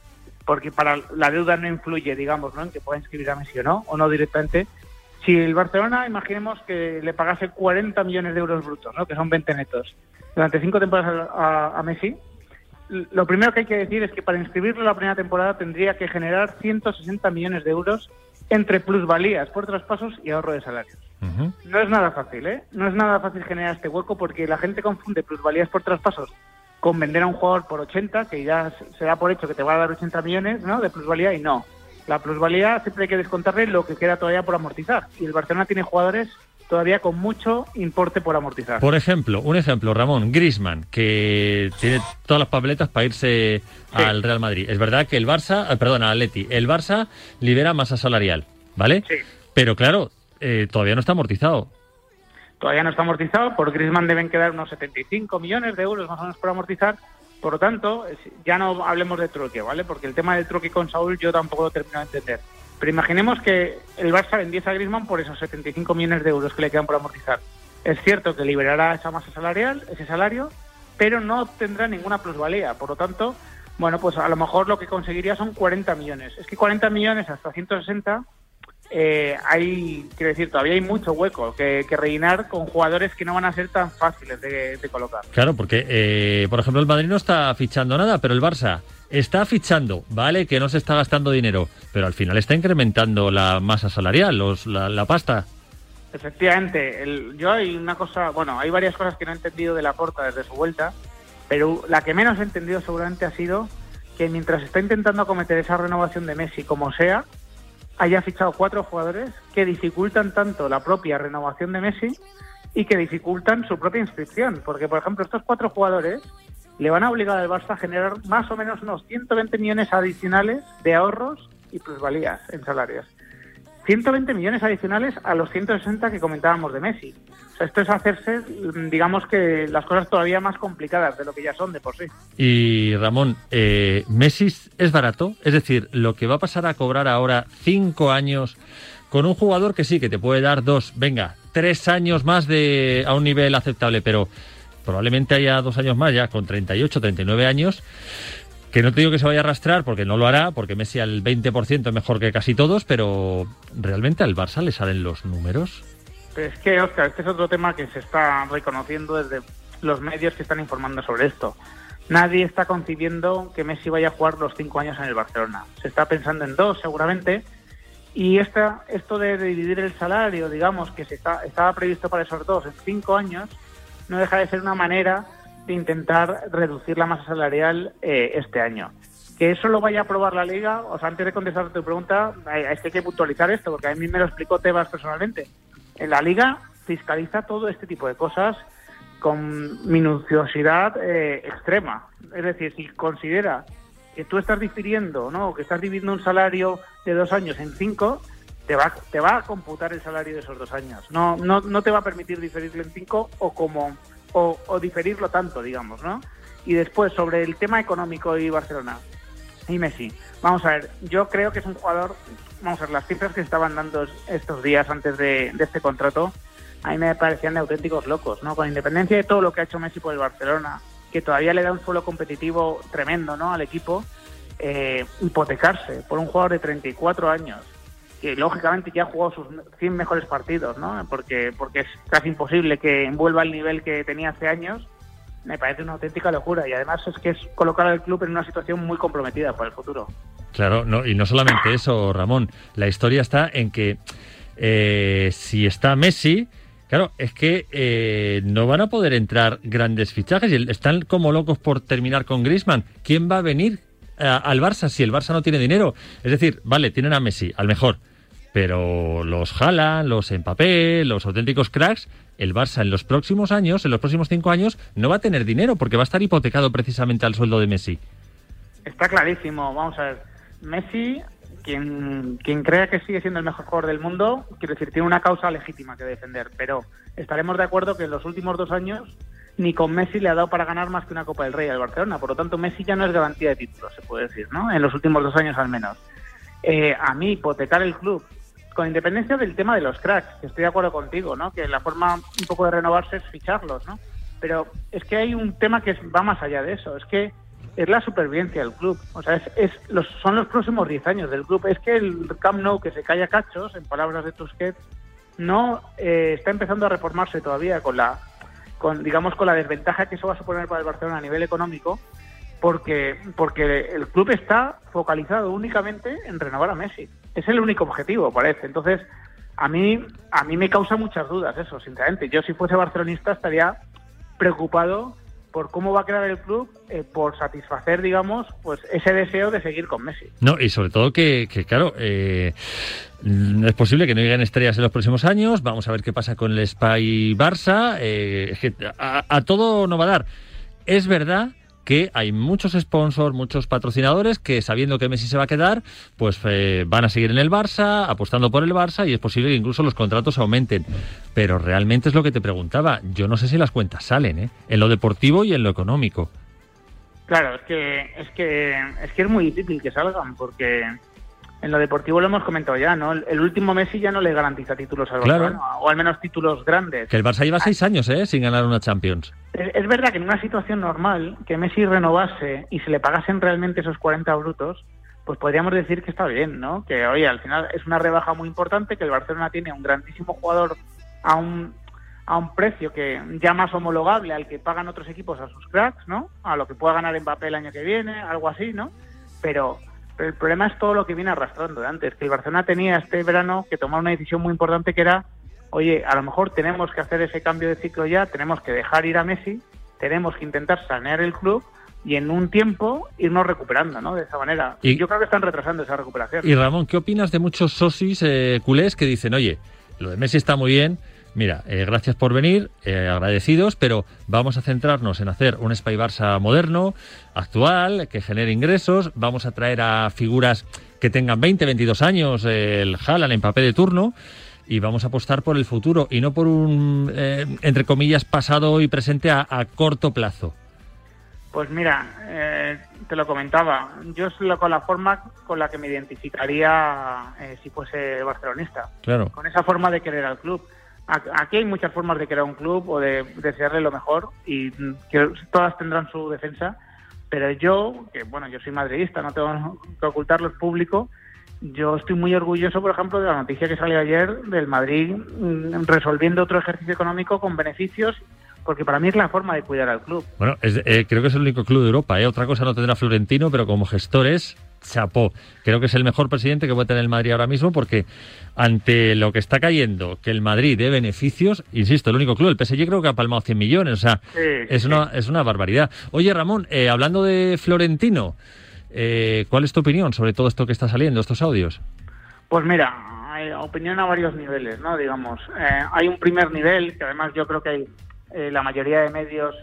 porque para la deuda no influye, digamos, ¿no? En que pueda inscribir a Messi o no, o no directamente. Si el Barcelona, imaginemos que le pagase 40 millones de euros brutos, ¿no? Que son 20 netos, durante cinco temporadas a, a Messi, lo primero que hay que decir es que para inscribirlo la primera temporada tendría que generar 160 millones de euros entre plusvalías por traspasos y ahorro de salarios. No es nada fácil, ¿eh? No es nada fácil generar este hueco porque la gente confunde plusvalías por traspasos con vender a un jugador por 80, que ya se da por hecho que te va a dar 80 millones ¿no? de plusvalía y no. La plusvalía siempre hay que descontarle lo que queda todavía por amortizar. Y el Barcelona tiene jugadores todavía con mucho importe por amortizar. Por ejemplo, un ejemplo, Ramón, Grisman, que tiene todas las papeletas para irse al Real Madrid. Es verdad que el Barça, eh, perdón, al Atleti, el Barça libera masa salarial, ¿vale? Sí. Pero claro, eh, todavía no está amortizado. Todavía no está amortizado, por Grisman deben quedar unos 75 millones de euros más o menos por amortizar. Por lo tanto, ya no hablemos de truque, ¿vale? Porque el tema del truque con Saúl yo tampoco lo termino de entender. Pero imaginemos que el Barça vendiese a Griezmann por esos 75 millones de euros que le quedan por amortizar. Es cierto que liberará esa masa salarial, ese salario, pero no obtendrá ninguna plusvalía. Por lo tanto, bueno, pues a lo mejor lo que conseguiría son 40 millones. Es que 40 millones hasta 160 eh, hay, quiero decir, todavía hay mucho hueco que, que, rellenar con jugadores que no van a ser tan fáciles de, de colocar. Claro, porque, eh, por ejemplo, el Madrid no está fichando nada, pero el Barça está fichando, vale, que no se está gastando dinero, pero al final está incrementando la masa salarial, los, la, la pasta. Efectivamente, el, yo hay una cosa, bueno, hay varias cosas que no he entendido de la porta desde su vuelta, pero la que menos he entendido seguramente ha sido que mientras está intentando acometer esa renovación de Messi como sea, haya fichado cuatro jugadores que dificultan tanto la propia renovación de Messi y que dificultan su propia inscripción. Porque, por ejemplo, estos cuatro jugadores le van a obligar al Barça a generar más o menos unos 120 millones adicionales de ahorros y plusvalías en salarios. 120 millones adicionales a los 160 que comentábamos de Messi. Esto es hacerse, digamos que las cosas todavía más complicadas de lo que ya son de por sí. Y Ramón, eh, ¿Messi es barato? Es decir, lo que va a pasar a cobrar ahora cinco años con un jugador que sí, que te puede dar dos, venga, tres años más de a un nivel aceptable, pero probablemente haya dos años más ya, con 38, 39 años, que no te digo que se vaya a arrastrar porque no lo hará, porque Messi al 20% es mejor que casi todos, pero ¿realmente al Barça le salen los números? Es que, Oscar, este es otro tema que se está reconociendo desde los medios que están informando sobre esto. Nadie está concibiendo que Messi vaya a jugar los cinco años en el Barcelona. Se está pensando en dos, seguramente. Y esta, esto de dividir el salario, digamos, que se está, estaba previsto para esos dos en cinco años, no deja de ser una manera intentar reducir la masa salarial eh, este año. Que eso lo vaya a aprobar la liga, o sea, antes de contestar tu pregunta, hay, hay que puntualizar esto, porque a mí me lo explicó Tebas personalmente. En la liga fiscaliza todo este tipo de cosas con minuciosidad eh, extrema. Es decir, si considera que tú estás difiriendo, ¿no? que estás dividiendo un salario de dos años en cinco, te va, te va a computar el salario de esos dos años. No, no, no te va a permitir diferirlo en cinco o como o, diferirlo tanto, digamos, ¿no? Y después, sobre el tema económico y Barcelona y Messi, vamos a ver, yo creo que es un jugador, vamos a ver, las cifras que estaban dando estos días antes de, de este contrato, a mí me parecían de auténticos locos, ¿no? Con independencia de todo lo que ha hecho Messi por el Barcelona, que todavía le da un suelo competitivo tremendo, ¿no? Al equipo, eh, hipotecarse por un jugador de 34 años, que lógicamente ya ha jugado sus 100 mejores partidos, ¿no? Porque, porque es casi imposible que envuelva el nivel que tenía hace años, me parece una auténtica locura. Y además es que es colocar al club en una situación muy comprometida para el futuro. Claro, no, y no solamente eso, Ramón. La historia está en que eh, si está Messi, claro, es que eh, no van a poder entrar grandes fichajes. y Están como locos por terminar con Griezmann. ¿Quién va a venir al Barça si el Barça no tiene dinero? Es decir, vale, tienen a Messi, al mejor pero los Haaland, los Mbappé, los auténticos cracks, el Barça en los próximos años, en los próximos cinco años, no va a tener dinero porque va a estar hipotecado precisamente al sueldo de Messi. Está clarísimo, vamos a ver. Messi, quien, quien crea que sigue siendo el mejor jugador del mundo, quiero decir, tiene una causa legítima que defender, pero estaremos de acuerdo que en los últimos dos años ni con Messi le ha dado para ganar más que una Copa del Rey al Barcelona. Por lo tanto, Messi ya no es garantía de títulos, se puede decir, ¿no? En los últimos dos años al menos. Eh, a mí, hipotecar el club con independencia del tema de los cracks, que estoy de acuerdo contigo, ¿no? Que la forma un poco de renovarse es ficharlos, ¿no? Pero es que hay un tema que va más allá de eso. Es que es la supervivencia del club. O sea, es, es los, son los próximos 10 años del club. Es que el Camp Nou, que se calla cachos, en palabras de Tusquets, no eh, está empezando a reformarse todavía con la, con digamos, con la desventaja que eso va a suponer para el Barcelona a nivel económico, porque, porque el club está focalizado únicamente en renovar a Messi. Es el único objetivo, parece. Entonces, a mí, a mí me causa muchas dudas eso, sinceramente. Yo si fuese barcelonista estaría preocupado por cómo va a quedar el club eh, por satisfacer, digamos, pues ese deseo de seguir con Messi. No, y sobre todo que, que, claro, eh, es posible que no lleguen estrellas en los próximos años. Vamos a ver qué pasa con el Spy Barça. Eh, a, a todo no va a dar. Es verdad que hay muchos sponsors, muchos patrocinadores que sabiendo que Messi se va a quedar, pues eh, van a seguir en el Barça, apostando por el Barça y es posible que incluso los contratos aumenten. Pero realmente es lo que te preguntaba. Yo no sé si las cuentas salen, ¿eh? En lo deportivo y en lo económico. Claro, es que es que es que es muy difícil que salgan porque en lo deportivo lo hemos comentado ya, ¿no? El, el último Messi ya no le garantiza títulos al Claro. Barcelona, o al menos títulos grandes. Que el Barça lleva seis años, ¿eh? Sin ganar una Champions. Es, es verdad que en una situación normal que Messi renovase y se le pagasen realmente esos 40 brutos, pues podríamos decir que está bien, ¿no? Que oye, al final es una rebaja muy importante que el Barcelona tiene a un grandísimo jugador a un a un precio que ya más homologable al que pagan otros equipos a sus cracks, ¿no? A lo que pueda ganar Mbappé el año que viene, algo así, ¿no? Pero, pero el problema es todo lo que viene arrastrando de antes, que el Barcelona tenía este verano que tomar una decisión muy importante que era, oye, a lo mejor tenemos que hacer ese cambio de ciclo ya, tenemos que dejar ir a Messi, tenemos que intentar sanear el club y en un tiempo irnos recuperando, ¿no? De esa manera. Y- Yo creo que están retrasando esa recuperación. Y Ramón, ¿qué opinas de muchos socis eh, culés que dicen, oye, lo de Messi está muy bien, mira, eh, gracias por venir, eh, agradecidos, pero vamos a centrarnos en hacer un Spy Barça moderno, actual, que genere ingresos, vamos a traer a figuras que tengan 20, 22 años, eh, el Haaland en papel de turno, y vamos a apostar por el futuro y no por un, eh, entre comillas, pasado y presente a, a corto plazo. Pues mira, eh, te lo comentaba, yo es lo- con la forma con la que me identificaría eh, si fuese barcelonista, Claro. con esa forma de querer al club. Aquí hay muchas formas de a un club o de desearle lo mejor y mm, que todas tendrán su defensa, pero yo, que bueno, yo soy madridista, no tengo [laughs] que ocultarlo al público, yo estoy muy orgulloso, por ejemplo, de la noticia que salió ayer del Madrid mm, resolviendo otro ejercicio económico con beneficios, porque para mí es la forma de cuidar al club. Bueno, es- eh, creo que es el único club de Europa. ¿eh? Otra cosa no tendrá Florentino, pero como gestores, chapó. Creo que es el mejor presidente que puede tener el Madrid ahora mismo porque ante lo que está cayendo, que el Madrid dé beneficios, insisto, el único club, el PSG creo que ha palmado 100 millones, o sea, Sí, es, sí. Una, es una barbaridad. Oye, Ramón, eh, hablando de Florentino, eh, ¿cuál es tu opinión sobre todo esto que está saliendo, estos audios? Pues mira, hay opinión a varios niveles, ¿no? Digamos, eh, hay un primer nivel que además yo creo que hay, eh, la mayoría de medios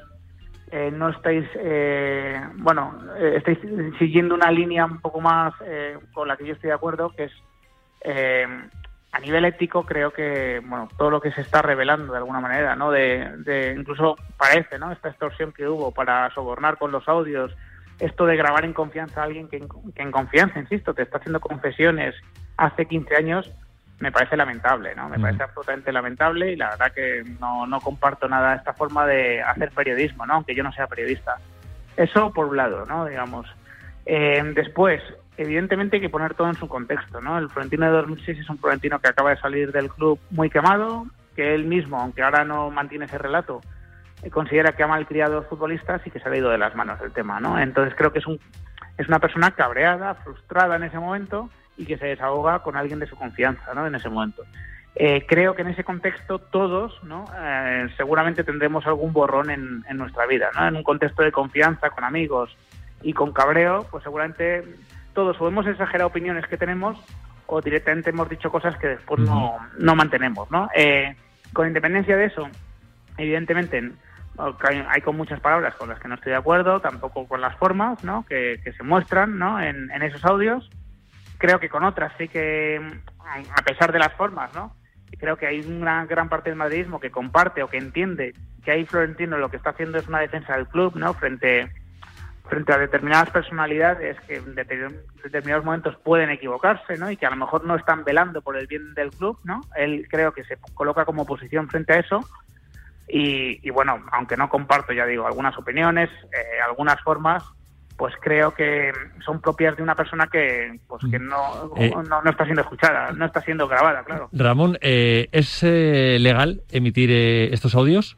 eh, no estáis, eh, bueno, eh, estáis siguiendo una línea un poco más eh, con la que yo estoy de acuerdo, que es eh, a nivel ético creo que, bueno, todo lo que se está revelando de alguna manera, ¿no? De, de incluso parece, ¿no? Esta extorsión que hubo para sobornar con los audios, esto de grabar en confianza a alguien que que en confianza, insisto, te está haciendo confesiones hace 15 años, me parece lamentable, ¿no? Me parece absolutamente lamentable y la verdad que no, no comparto nada esta forma de hacer periodismo, ¿no? Aunque yo no sea periodista. Eso por un lado, ¿no? Digamos. Eh, después, evidentemente hay que poner todo en su contexto, ¿no? El Florentino de 2006 es un Florentino que acaba de salir del club muy quemado, que él mismo, aunque ahora no mantiene ese relato, eh, considera que ha malcriado a los futbolistas y que se ha ido de las manos el tema, ¿no? Entonces creo que es un es una persona cabreada, frustrada en ese momento y que se desahoga con alguien de su confianza, ¿no? En ese momento. Eh, creo que en ese contexto todos, ¿no? Eh, seguramente tendremos algún borrón en, en nuestra vida, ¿no? En un contexto de confianza con amigos y con cabreo, pues seguramente todos o hemos exagerado opiniones que tenemos o directamente hemos dicho cosas que después no, no mantenemos, ¿no? Eh, con independencia de eso, evidentemente hay, con muchas palabras con las que no estoy de acuerdo, tampoco con las formas, ¿no? Que, que se muestran, ¿no? En, en esos audios. Creo que con otras sí que, a pesar de las formas, ¿no? Creo que hay una gran parte del madridismo que comparte o que entiende que ahí Florentino lo que está haciendo es una defensa del club, ¿no? Frente frente a determinadas personalidades que en determin- determinados momentos pueden equivocarse, ¿no? Y que a lo mejor no están velando por el bien del club, ¿no? Él creo que se coloca como oposición frente a eso y, y bueno, aunque no comparto, ya digo, algunas opiniones, eh, algunas formas, pues creo que son propias de una persona que, pues que no, Eh. no, no está siendo escuchada, no está siendo grabada, claro. Ramón, eh, ¿es eh, legal emitir eh, estos audios?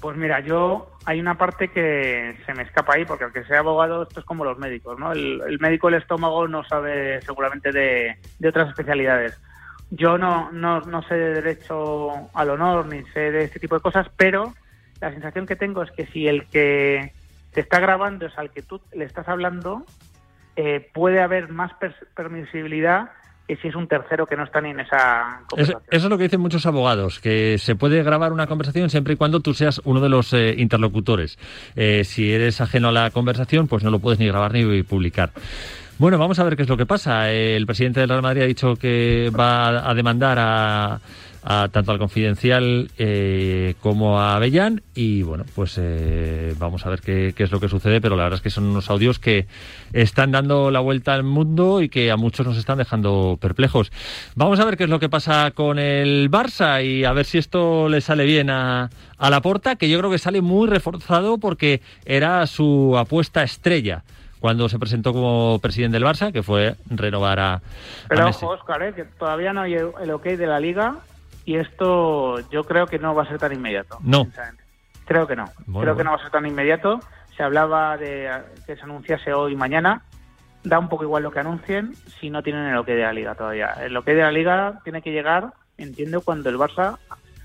Pues mira, yo hay una parte que se me escapa ahí, porque aunque sea abogado, esto es como los médicos, ¿no? El, el médico del estómago no sabe seguramente de, de otras especialidades. Yo no, no, no sé de derecho al honor ni sé de este tipo de cosas, pero la sensación que tengo es que si el que te está grabando es al que tú le estás hablando, eh, puede haber más permisibilidad que si es un tercero que no está ni en esa Es- conversación. eso es lo que dicen muchos abogados, que se puede grabar una conversación siempre y cuando tú seas uno de los eh, interlocutores. Eh, si eres ajeno a la conversación, pues no lo puedes ni grabar ni publicar. Bueno, vamos a ver qué es lo que pasa. El presidente del Real Madrid ha dicho que va a demandar a, a tanto al Confidencial eh, como a Avellán y bueno, pues eh, vamos a ver qué, qué es lo que sucede, pero la verdad es que son unos audios que están dando la vuelta al mundo y que a muchos nos están dejando perplejos. Vamos a ver qué es lo que pasa con el Barça y a ver si esto le sale bien a, a la porta, que yo creo que sale muy reforzado porque era su apuesta estrella cuando se presentó como presidente del Barça, que fue renovar a, a Pero Messi. ojo, Oscar, eh, que todavía no hay el ok de la liga y esto yo creo que no va a ser tan inmediato. No. Creo que no. Bueno, creo que no va a ser tan inmediato. Se hablaba de que se anunciase hoy y mañana. Da un poco igual lo que anuncien si no tienen el ok de la liga todavía. El ok de la liga tiene que llegar, entiendo, cuando el Barça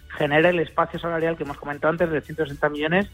genere el espacio salarial que hemos comentado antes de 160 millones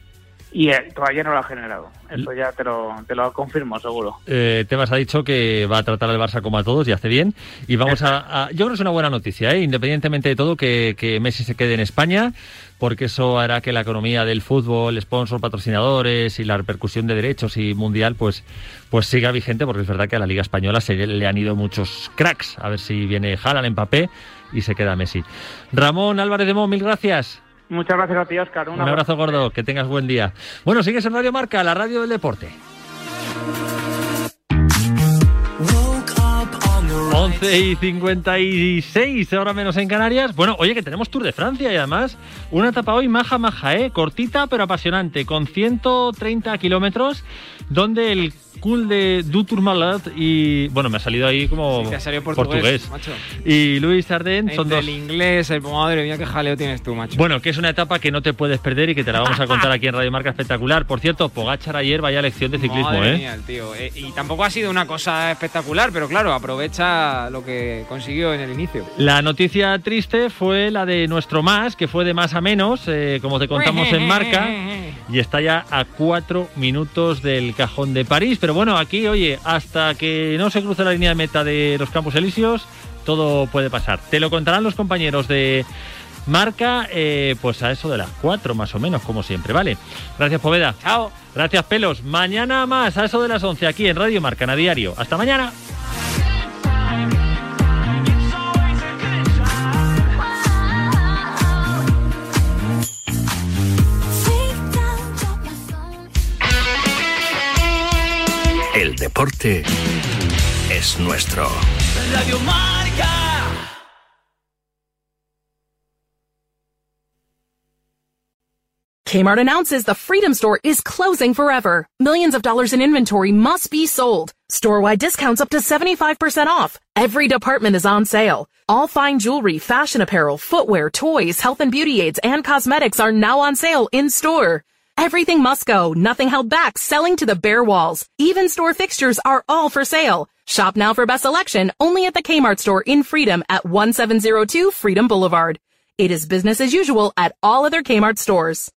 y eh, todavía no lo ha generado. Eso ya te lo, te lo confirmo, seguro. Eh, Tebas ha dicho que va a tratar al Barça como a todos y hace bien. Y vamos a, Yo creo que es una buena noticia, ¿eh? independientemente de todo, que, que Messi se quede en España, porque eso hará que la economía del fútbol, sponsor, patrocinadores y la repercusión de derechos y mundial, pues, pues siga vigente, porque es verdad que a la Liga Española se le han ido muchos cracks. A ver si viene Haaland, Mbappé y se queda Messi. Ramón Álvarez de Mo, mil gracias. Muchas gracias a ti, Oscar. Un abrazo gordo, que tengas buen día. Bueno, sigues en Radio Marca, la radio del deporte. 11 y 56, ahora menos en Canarias. Bueno, oye, que tenemos Tour de Francia y además una etapa hoy maja, maja, ¿eh? Cortita pero apasionante, con 130 kilómetros, donde el cool de Du Tourmalet y... Bueno, me ha salido ahí como Sí, te ha salido portugués, macho. Y Luis Sardén son dos... el inglés, el madre mía, qué jaleo tienes tú, macho. Bueno, que es una etapa que no te puedes perder y que te la vamos a contar aquí en Radio Marca espectacular. Por cierto, Pogachar ayer vaya lección de ciclismo, Madre ¿eh? mía, el tío. Eh, y tampoco ha sido una cosa espectacular, pero claro, aprovecha lo que consiguió en el inicio. La noticia triste fue la de nuestro más, que fue de más a menos, eh, como te contamos en marca, y está ya a cuatro minutos del cajón de París. Pero bueno, aquí, oye, hasta que no se cruce la línea de meta de los Campos Elíseos, todo puede pasar. Te lo contarán los compañeros de marca, eh, pues a eso de las cuatro más o menos, como siempre, ¿vale? Gracias, Poveda. Chao. Gracias, Pelos. Mañana más, a eso de las 11, aquí en Radio Marca, a diario. Hasta mañana. El deporte es nuestro. Radio Marca. Kmart announces the Freedom Store is closing forever. Millions of dollars in inventory must be sold. Store-wide discounts up to 75% off. Every department is on sale. All fine jewelry, fashion apparel, footwear, toys, health and beauty aids, and cosmetics are now on sale in store. Everything must go, nothing held back, selling to the bare walls. Even store fixtures are all for sale. Shop now for best selection only at the Kmart store in Freedom at 1702 Freedom Boulevard. It is business as usual at all other Kmart stores.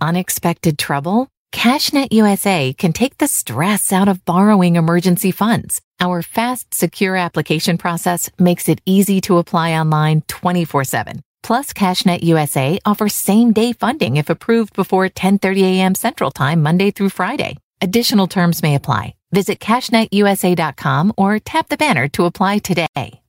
Unexpected trouble? CashNet USA can take the stress out of borrowing emergency funds. Our fast, secure application process makes it easy to apply online 24 7. Plus, CashNet USA offers same day funding if approved before 10:30 a.m. Central Time, Monday through Friday. Additional terms may apply. Visit cashnetusa.com or tap the banner to apply today.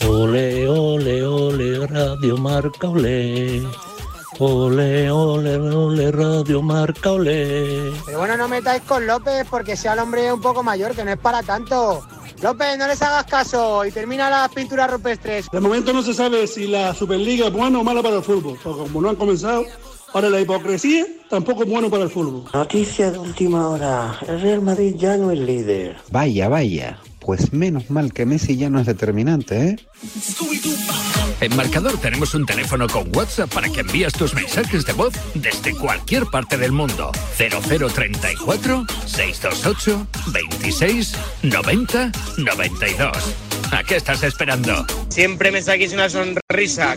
Ole, ole, ole, Radio Marca, ole. Ole, ole, ole, Radio Marca, ole. Pero bueno, no metáis con López porque sea el hombre un poco mayor, que no es para tanto. López, no les hagas caso y termina las pinturas rupestres. De momento no se sabe si la Superliga es buena o mala para el fútbol. porque como no han comenzado, ahora la hipocresía tampoco es bueno para el fútbol. Noticia de última hora. El Real Madrid ya no es líder. Vaya, vaya. Pues menos mal que Messi ya no es determinante, ¿eh? En Marcador tenemos un teléfono con WhatsApp para que envíes tus mensajes de voz desde cualquier parte del mundo. 0034 628 26 90 92. ¿A qué estás esperando? Siempre me saquéis una sonrisa.